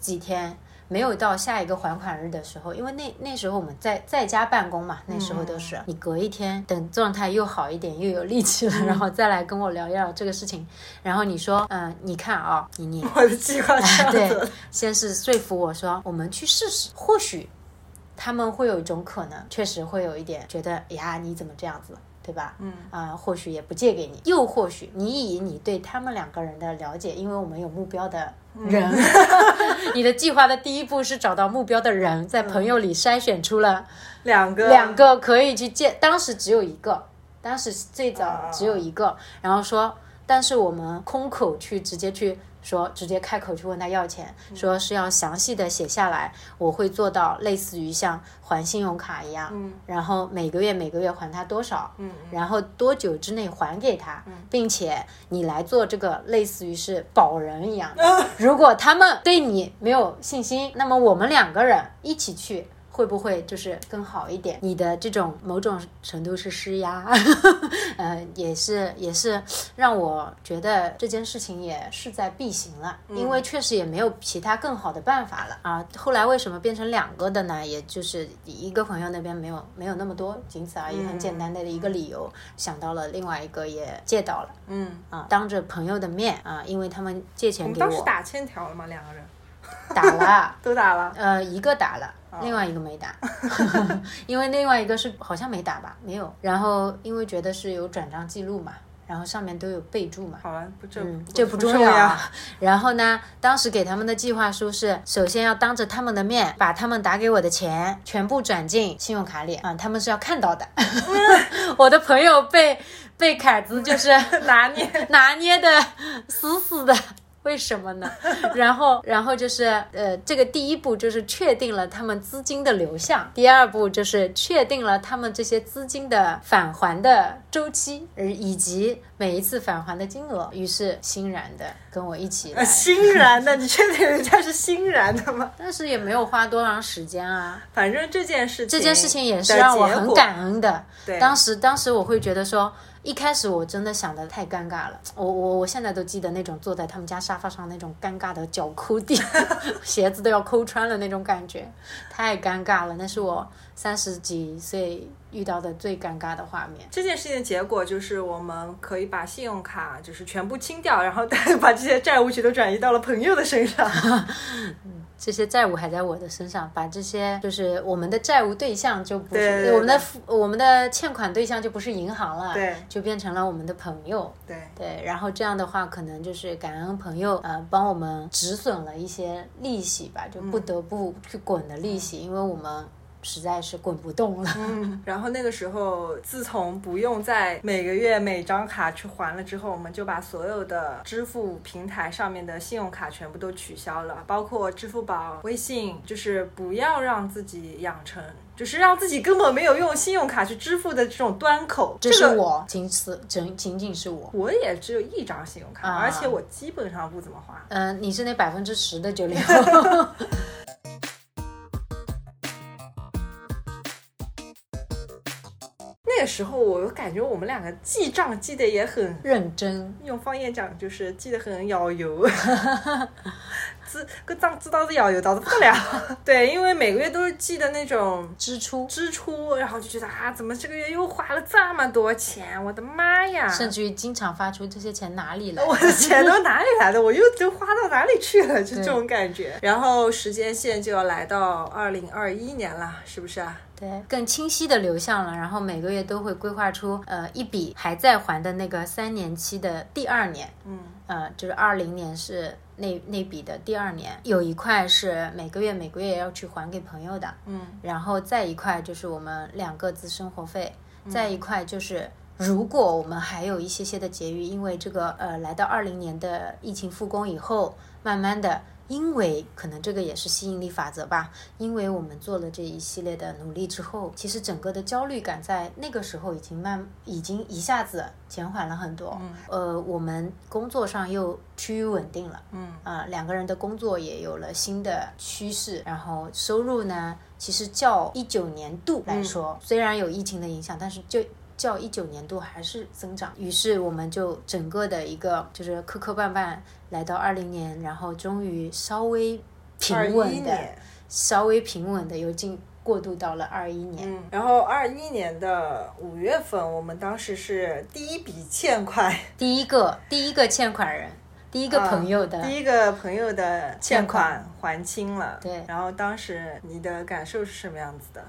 几天。没有到下一个还款日的时候，因为那那时候我们在在家办公嘛，那时候都是、你隔一天等状态又好一点，又有力气了，然后再来跟我聊一聊这个事情。然后你说，嗯、你看啊，你你 我的计划是 对先是说服我说我们去试试，或许他们会有一种可能，确实会有一点觉得哎呀你怎么这样子，对吧？嗯啊、或许也不借给你，又或许你以你对他们两个人的了解，因为我们有目标的人，你的计划的第一步是找到目标的人，在朋友里筛选出了两个。两个可以去见，当时只有一个，当时最早啊。只有一个，然后说但是我们空口去直接去说，直接开口去问他要钱，说是要详细的写下来，我会做到类似于像还信用卡一样，嗯然后每个月每个月还他多少，嗯然后多久之内还给他，并且你来做这个类似于是保人一样。如果他们对你没有信心，那么我们两个人一起去。会不会就是更好一点？你的这种某种程度是施压，呃，也是也是让我觉得这件事情也势在必行了，因为确实也没有其他更好的办法了啊。后来为什么变成两个的呢？也就是一个朋友那边没有没有那么多，仅此而已，很简单的一个理由，想到了另外一个也借到了嗯，啊，当着朋友的面啊，因为他们借钱给我当时打欠条了吗？两个人打了。都打了。呃，一个打了，另外一个没打，因为另外一个是好像没打吧，没有。然后因为觉得是有转账记录嘛，然后上面都有备注嘛。好了，不这嗯，这不重重要啊。然后呢，当时给他们的计划书是，首先要当着他们的面把他们打给我的钱全部转进信用卡里啊、他们是要看到的。我的朋友被被凯子就是拿捏。拿捏的死死的。为什么呢？然后，然后就是呃，这个第一步就是确定了他们资金的流向，第二步就是确定了他们这些资金的返还的周期，而以及每一次返还的金额。于是欣然的跟我一起来，欣然的，你确定人家是欣然的吗？但是也没有花多长时间啊。反正这件事情，这件事情也是让我很感恩的。对当时当时我会觉得说，一开始我真的想的太尴尬了。我我我现在都记得那种坐在他们家沙发上那种尴尬的脚抠地，鞋子都要抠穿了那种感觉，太尴尬了。那是我三十几岁遇到的最尴尬的画面。这件事情的结果就是，我们可以把信用卡就是全部清掉，然后把这些债务全都转移到了朋友的身上。这些债务还在我的身上，把这些就是我们的债务对象就不是我们的付我们的欠款对象就不是银行了，对就变成了我们的朋友。对，对，然后这样的话，可能就是感恩朋友呃帮我们止损了一些利息吧，就不得不去滚的利息，因为我们实在是滚不动了。嗯，然后那个时候，自从不用再每个月每张卡去还了之后，我们就把所有的支付平台上面的信用卡全部都取消了，包括支付宝、微信，就是不要让自己养成，就是让自己根本没有用信用卡去支付的这种端口。这是个我，仅此仅仅仅是我。我也只有一张信用卡，啊而且我基本上不怎么花。嗯、你是那百分之十的九零后。时候，我感觉我们两个记账记得也很认真，用方言讲就是记得很咬油，知个账知道是咬油，到是不得了。对，因为每个月都是记的那种支出，支出，然后就觉得啊，怎么这个月又花了这么多钱？我的妈呀！甚至于经常发出这些钱哪里来？我的钱都哪里来的？我又都花到哪里去了？就这种感觉。然后时间线就要来到二零二一年了，是不是啊？对，更清晰的流向了，然后每个月都会规划出呃一笔还在还的那个三年期的第二年，嗯，呃，就是二零年是那那笔的第二年，有一块是每个月每个月要去还给朋友的，嗯，然后再一块就是我们两个自生活费，再一块就是。如果我们还有一些些的结余，因为这个呃，来到二零年的疫情复工以后，慢慢的，因为可能这个也是吸引力法则吧，因为我们做了这一系列的努力之后，其实整个的焦虑感在那个时候已经慢，已经一下子减缓了很多。嗯呃，我们工作上又趋于稳定了。嗯啊、两个人的工作也有了新的趋势，然后收入呢，其实较一九年度来说，虽然有疫情的影响，但是就较一九年度还是增长。于是我们就整个的一个就是磕磕绊绊来到二零年，然后终于稍微平二一稳的、稍微平稳的又进过渡到了二一年。嗯，然后二一年的五月份，我们当时是第一笔欠款，第一个第一个欠款人，第一个朋友的、啊第一个朋友的欠款还清了。对然后当时你的感受是什么样子的？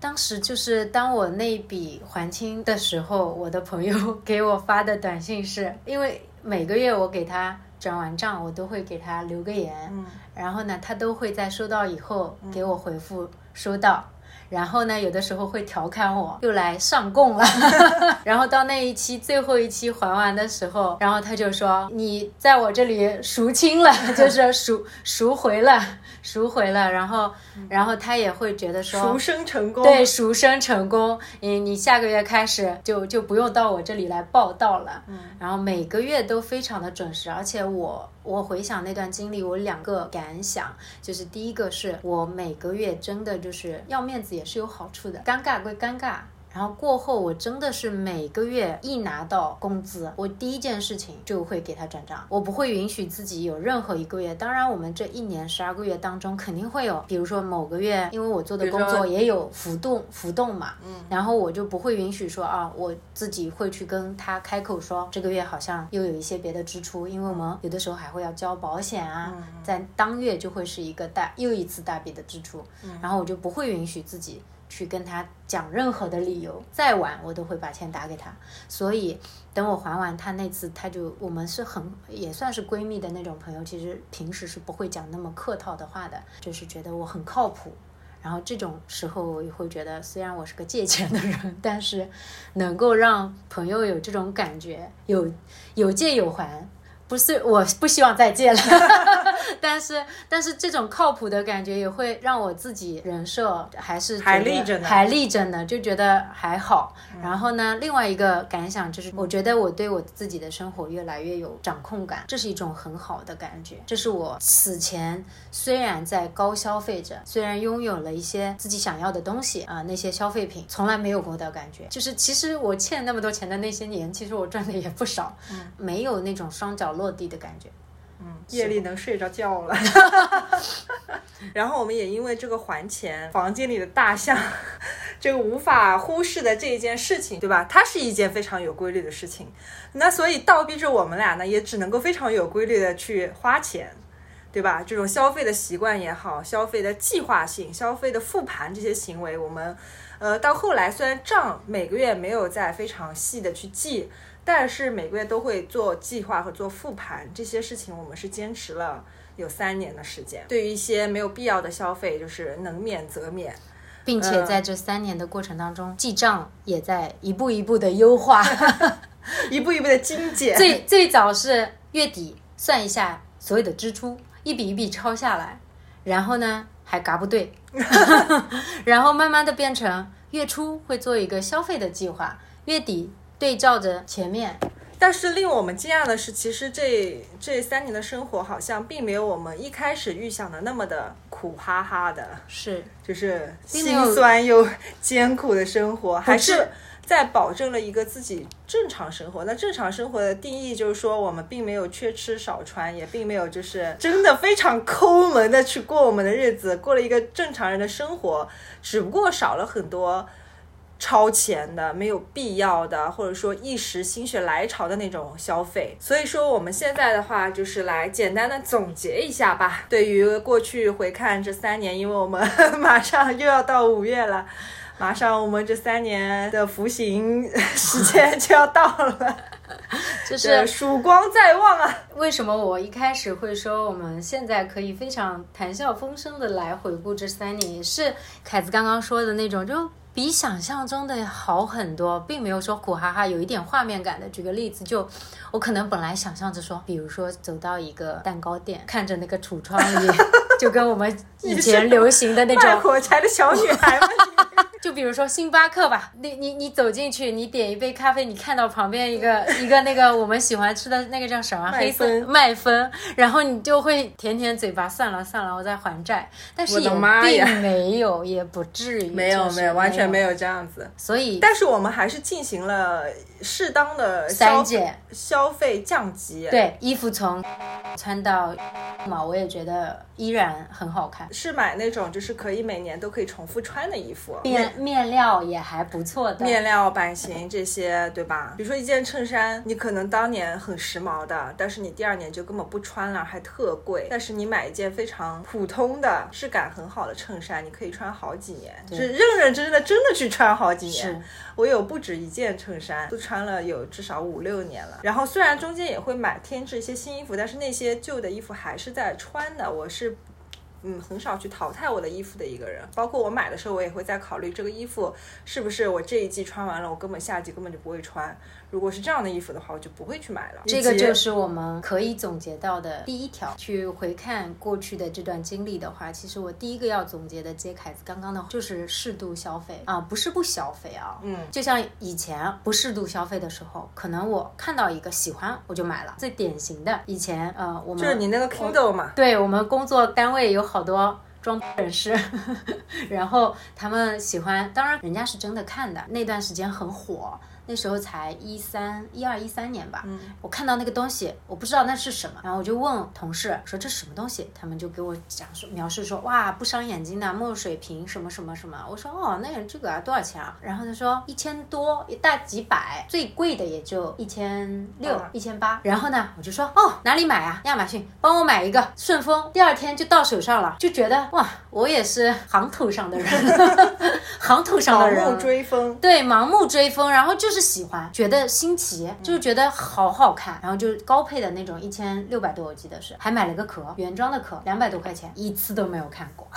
当时就是当我那笔还清的时候，我的朋友 给我发的短信是，因为每个月我给他转完账，我都会给他留个言，嗯然后呢，他都会在收到以后给我回复收到，然后呢，有的时候会调侃我又来上供了。然后到那一期最后一期还完的时候，然后他就说你在我这里赎清了，就是赎赎回了，赎回了。然后然后他也会觉得说赎身成功。对，赎身成功。你你下个月开始就就不用到我这里来报道了。嗯，然后每个月都非常的准时，而且我我回想那段经历，我两个感想，就是第一个是我每个月真的就是要面子也是有好处的，尴尬归尴尬。然后过后，我真的是每个月一拿到工资，我第一件事情就会给他转账，我不会允许自己有任何一个月。当然，我们这一年十二个月当中，肯定会有，比如说某个月，因为我做的工作也有浮动浮动嘛，嗯，然后我就不会允许说啊，我自己会去跟他开口说，这个月好像又有一些别的支出，因为我们有的时候还会要交保险啊，在当月就会是一个大又一次大笔的支出，然后我就不会允许自己。去跟他讲任何的理由，再晚我都会把钱打给他。所以等我还完他那次，他就我们是很也算是闺蜜的那种朋友，其实平时是不会讲那么客套的话的，就是觉得我很靠谱。然后这种时候我也会觉得，虽然我是个借钱的人，但是能够让朋友有这种感觉，有有借有还。不是，我不希望再见了，但是但是这种靠谱的感觉也会让我自己人设还是还立着呢，还立着呢，就觉得还好。然后呢，另外一个感想就是，我觉得我对我自己的生活越来越有掌控感，这是一种很好的感觉。这是我此前虽然在高消费着，虽然拥有了一些自己想要的东西啊，那些消费品从来没有过的感觉。就是其实我欠那么多钱的那些年，其实我赚的也不少，没有那种双脚。落地的感觉，嗯，夜里能睡着觉了。然后我们也因为这个还钱，房间里的大象，这个无法忽视的这一件事情，对吧？它是一件非常有规律的事情。那所以倒逼着我们俩呢，也只能够非常有规律的去花钱，对吧？这种消费的习惯也好，消费的计划性、消费的复盘这些行为，我们呃到后来虽然账每个月没有在非常细的去记。但是每个月都会做计划和做复盘，这些事情我们是坚持了有三年的时间。对于一些没有必要的消费，就是能免则免，并且在这三年的过程当中，记账也在一步一步的优化，一步一步的精简。最最早是月底算一下所有的支出，一笔一笔抄下来，然后呢还嘎不对，然后慢慢的变成月初会做一个消费的计划，月底。对照着前面，但是令我们惊讶的是，其实这这三年的生活好像并没有我们一开始预想的那么的苦哈哈的，是就是心酸又艰苦的生活，还是在保证了一个自己正常生活。那正常生活的定义就是说，我们并没有缺吃少穿，也并没有就是真的非常抠门的去过我们的日子，过了一个正常人的生活，只不过少了很多。超前的、没有必要的，或者说一时心血来潮的那种消费。所以说，我们现在的话就是来简单的总结一下吧。对于过去回看这三年，因为我们 马上又要到五月了，马上我们这三年的服刑时间 就要到了，就是曙光在望啊。为什么我一开始会说我们现在可以非常谈笑风生的来回顾这三年，也是凯子刚刚说的那种就。比想象中的好很多，并没有说苦哈哈，有一点画面感的。举个例子，就我可能本来想象着说，比如说走到一个蛋糕店，看着那个橱窗里，就跟我们以前流行的那种火柴的小女孩。就比如说星巴克吧，你你你走进去，你点一杯咖啡，你看到旁边一个 一个那个我们喜欢吃的那个叫什么黑森麦芬，然后你就会舔舔嘴巴，算了算了，我在还债。但是也并没有，也不至于，没有没有，完全没有这样子。所以，但是我们还是进行了适当的消减、消费降级。对，衣服从穿到嘛，我也觉得依然很好看。是买那种就是可以每年都可以重复穿的衣服。面料也还不错的，面料版型这些，对吧？比如说一件衬衫，你可能当年很时髦的，但是你第二年就根本不穿了，还特贵。但是你买一件非常普通的、质感很好的衬衫，你可以穿好几年，是认认真真的真的去穿好几年。我有不止一件衬衫，都穿了有至少五六年了。然后虽然中间也会买添置一些新衣服，但是那些旧的衣服还是在穿的。我是。嗯很少去淘汰我的衣服的一个人。包括我买的时候，我也会在考虑这个衣服是不是我这一季穿完了，我根本下季根本就不会穿。如果是这样的衣服的话，我就不会去买了。这个就是我们可以总结到的第一条。去回看过去的这段经历的话，其实我第一个要总结的，接凯子刚刚的，就是适度消费啊，不是不消费啊。嗯，就像以前不适度消费的时候，可能我看到一个喜欢我就买了。最典型的以前呃，我们就是你那个 Kindle 嘛，对我们工作单位有好多。装人士，然后他们喜欢，当然人家是真的看的。那段时间很火，那时候才一三一二一三年吧。嗯，我看到那个东西，我不知道那是什么，然后我就问同事说这什么东西，他们就给我讲述描述说哇不伤眼睛的墨水瓶什么什么什么。我说哦那这个啊多少钱啊？然后他说一千多，一大几百，最贵的也就一千六一千八。然后呢我就说哦哪里买啊？亚马逊帮我买一个，顺丰第二天就到手上了，就觉得。哇，我也是行头上的人，行头上的人，盲目追风，对，盲目追风，然后就是喜欢，觉得新奇，就是觉得好好看，然后就是高配的那种，一千六百多，我记得是，还买了个壳，原装的壳，两百多块钱，一次都没有看过，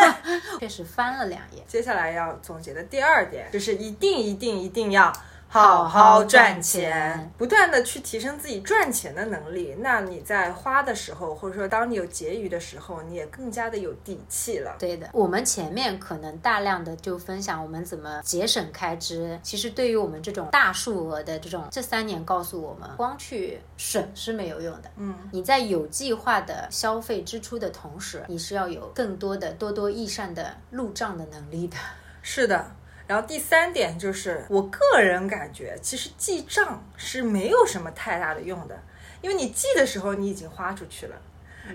确实翻了两页。接下来要总结的第二点就是一定一定一定要。好好赚钱，不断的去提升自己赚钱的能力。那你在花的时候，或者说当你有结余的时候，你也更加的有底气了。对的，我们前面可能大量的就分享我们怎么节省开支。其实对于我们这种大数额的这种，这三年告诉我们，光去省是没有用的。嗯，你在有计划的消费支出的同时，你是要有更多的多多益善的入账的能力的。是的。然后第三点就是，我个人感觉，其实记账是没有什么太大的用的，因为你记的时候你已经花出去了，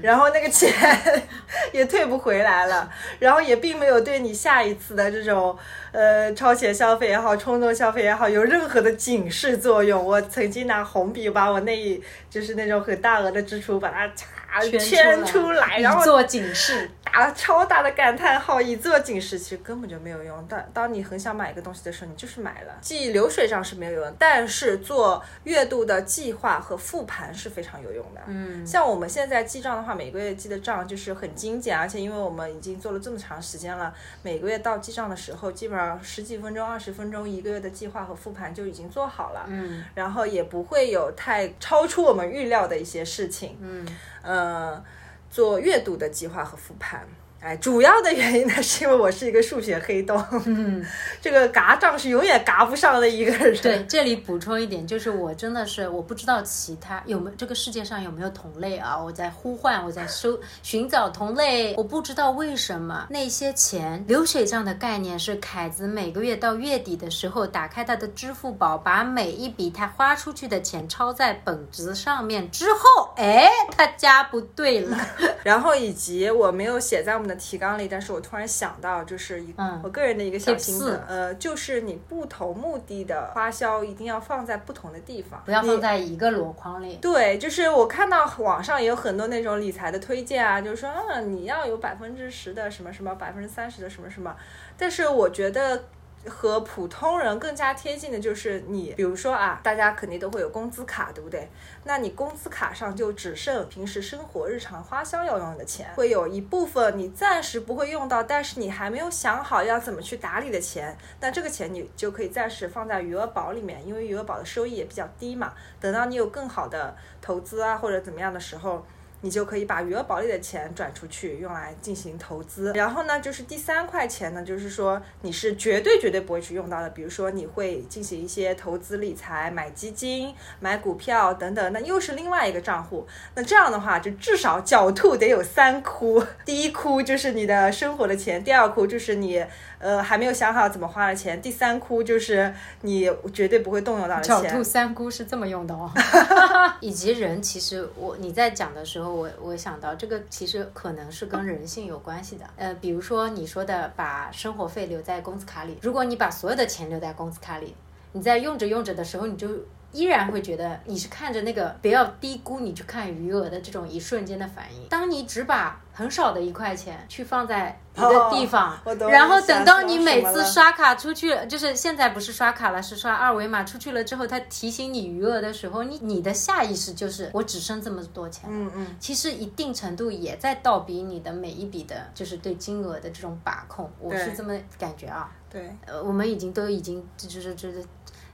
然后那个钱 也退不回来了，然后也并没有对你下一次的这种呃超前消费也好、冲动消费也好有任何的警示作用。我曾经拿红笔把我那一就是那种很大额的支出把它。圈出来，然后做警示，打了超大的感叹号，以做警示，其实根本就没有用。但当你很想买一个东西的时候，你就是买了。记流水账是没有用，但是做月度的计划和复盘是非常有用的。嗯，像我们现在记账的话，每个月记的账就是很精简，而且因为我们已经做了这么长时间了，每个月到记账的时候，基本上十几分钟、二十分钟，一个月的计划和复盘就已经做好了。嗯，然后也不会有太超出我们预料的一些事情。嗯。呃，做阅读的计划和复盘。哎，主要的原因呢，是因为我是一个数学黑洞，嗯，这个嘎账是永远嘎不上的一个人。对，这里补充一点，就是我真的是我不知道其他有没有这个世界上有没有同类啊？我在呼唤，我在搜寻找同类，我不知道为什么那些钱流水账的概念是凯子每个月到月底的时候打开他的支付宝，把每一笔他花出去的钱抄在本子上面之后，哎，他加不对了，然后以及我没有写在我们。提纲里，但是我突然想到，就是一我个人的一个小心得，呃，就是你不同目的的花销一定要放在不同的地方，不要放在一个箩筐里。对，就是我看到网上也有很多那种理财的推荐啊，就是说，嗯，你要有百分之十的什么什么，百分之三十的什么什么，但是我觉得。和普通人更加贴近的就是你，比如说啊，大家肯定都会有工资卡，对不对？那你工资卡上就只剩平时生活日常花销要用的钱，会有一部分你暂时不会用到，但是你还没有想好要怎么去打理的钱，那这个钱你就可以暂时放在余额宝里面，因为余额宝的收益也比较低嘛。等到你有更好的投资啊或者怎么样的时候。你就可以把余额宝里的钱转出去，用来进行投资。然后呢，就是第三块钱呢，就是说你是绝对绝对不会去用到的。比如说你会进行一些投资理财、买基金、买股票等等，那又是另外一个账户。那这样的话，就至少狡兔得有三窟。第一窟就是你的生活的钱，第二窟就是你呃还没有想好怎么花的钱，第三窟就是你绝对不会动用到的钱。狡兔三窟是这么用的哦。以及人，其实我你在讲的时候。我我想到这个其实可能是跟人性有关系的，呃，比如说你说的把生活费留在工资卡里，如果你把所有的钱留在工资卡里，你在用着用着的时候，你就依然会觉得你是看着那个不要低估你去看余额的这种一瞬间的反应。当你只把很少的一块钱去放在一个地方，然后等到你每次刷卡出去，就是现在不是刷卡了，是刷二维码出去了。之后，它提醒你余额的时候，你你的下意识就是我只剩这么多钱。嗯嗯，其实一定程度也在倒逼你的每一笔的，就是对金额的这种把控，我是这么感觉啊。对。呃，我们已经都已经这就是就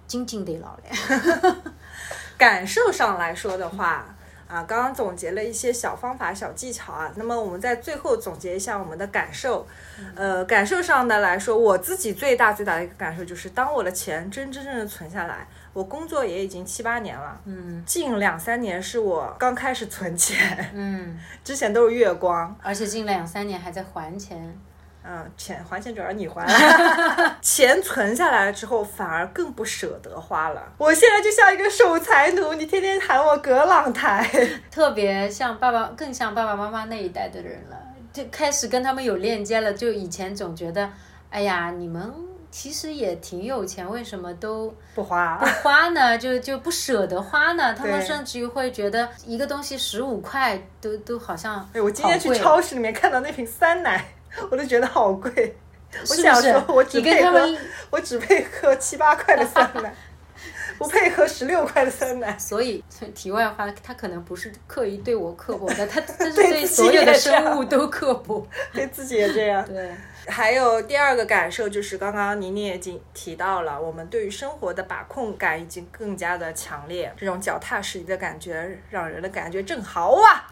是精进得老了。感受上来说的话，啊，刚刚总结了一些小方法、小技巧啊。那么我们在最后总结一下我们的感受。呃，感受上的来说，我自己最大最大的一个感受就是，当我的钱真真正正存下来，我工作也已经七八年了，嗯近两三年是我刚开始存钱，嗯，之前都是月光。而且近两三年还在还钱。嗯，钱还钱主要你还了，钱存下来了之后，反而更不舍得花了。我现在就像一个守财奴，你天天喊我葛朗台。特别像爸爸，更像爸爸妈妈那一代的人了，就开始跟他们有链接了。就以前总觉得，哎呀，你们其实也挺有钱，为什么都不花不花呢？就就不舍得花呢？他们甚至于会觉得一个东西十五块都都好像哎，我今天去超市里面看到那瓶酸奶，我都觉得好贵。我是不是想说，我只配喝，我只配喝七八块的酸奶，不配喝十六块的酸奶。所以题外话，他可能不是刻意对我刻薄的，他 他是对所有的生物都刻薄。对自己也这样。对，还有第二个感受就是，刚刚宁宁也已经提到了，我们对于生活的把控感已经更加的强烈，这种脚踏实地的感觉，让人的感觉正好啊。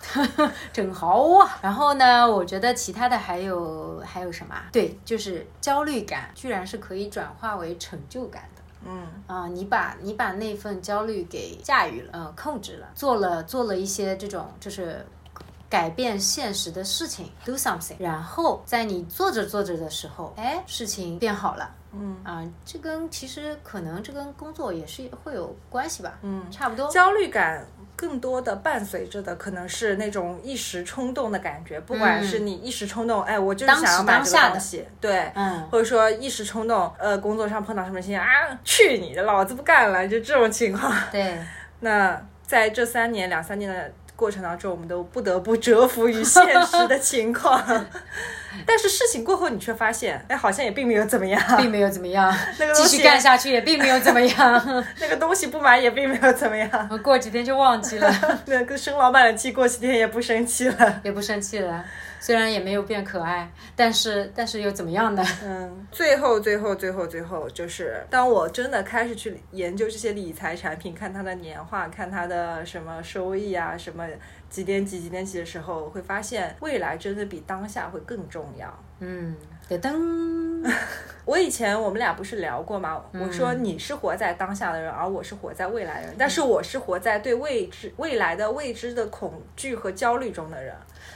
正好啊！然后呢，我觉得其他的还有还有什么啊？对，就是焦虑感，居然是可以转化为成就感的。嗯，啊、你把你把那份焦虑给驾驭了，呃，控制了，做了做了一些这种就是改变现实的事情，do something，然后在你做着做着的时候，哎，事情变好了。嗯啊、这跟其实可能这跟工作也是会有关系吧，嗯，差不多。焦虑感更多的伴随着的可能是那种一时冲动的感觉，不管是你一时冲动，哎，我就是想要买这个东西，对，嗯，或者说一时冲动，呃，工作上碰到什么事情啊，去你的，老子不干了，就这种情况。对，那在这三年两三年的过程当中，我们都不得不折服于现实的情况。但是事情过后，你却发现，哎，好像也并没有怎么样，并没有怎么样，那个东西继续干下去也并没有怎么样，那个东西不买也并没有怎么样，过几天就忘记了，那个生老板的气过几天也不生气了。也不生气了。虽然也没有变可爱，但是但是又怎么样呢？嗯，最后最后最后最后就是，当我真的开始去研究这些理财产品，看它的年化，看它的什么收益啊，什么几点几几点几的时候，我会发现未来真的比当下会更重要。嗯，噔噔，我以前我们俩不是聊过吗？我说你是活在当下的人，而我是活在未来的人。但是我是活在对未知未来的未知的恐惧和焦虑中的人。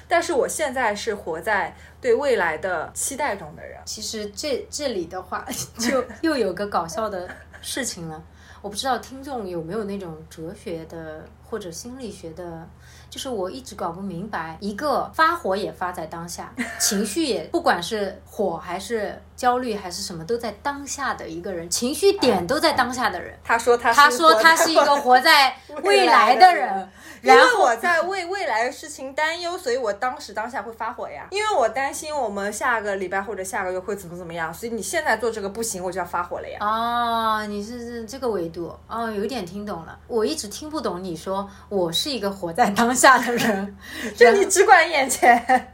但是我现在是活在对未来的期待中的人。其实这这里的话，就 又有个搞笑的事情了。我不知道听众有没有那种哲学的或者心理学的，就是我一直搞不明白，一个发火也发在当下，情绪也不管是火还是焦虑还是什么，都在当下的一个人，情绪点都在当下的人。他说他是他说他是一个活在未来的人，因为我在为未来的事情担忧，所以我当时当下会发火呀。因为我担心我们下个礼拜或者下个月会怎么怎么样，所以你现在做这个不行，我就要发火了呀。哦，你是是这个维度哦，有点听懂了。我一直听不懂你说我是一个活在当下的人，就你只管眼前，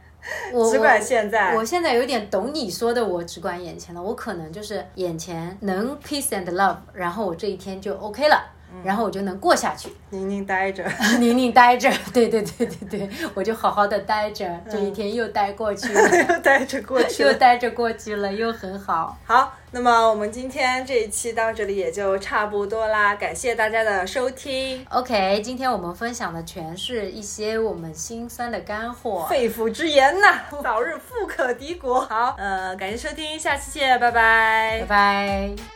我只管现在我现在有点懂你说的，我只管眼前了。我可能就是眼前能 peace and love，然后我这一天就 OK 了。然后我就能过下去，宁宁待着。宁宁待着，对对对对对，我就好好的待着，这一天又待过去了，又待着过去了。又待着过去了，又很好。好，那么我们今天这一期到这里也就差不多啦，感谢大家的收听，OK，今天我们分享的全是一些我们心酸的干货。肺腑之言呐、早日富可敌国。好，呃，感谢收听，下期见，拜拜拜拜。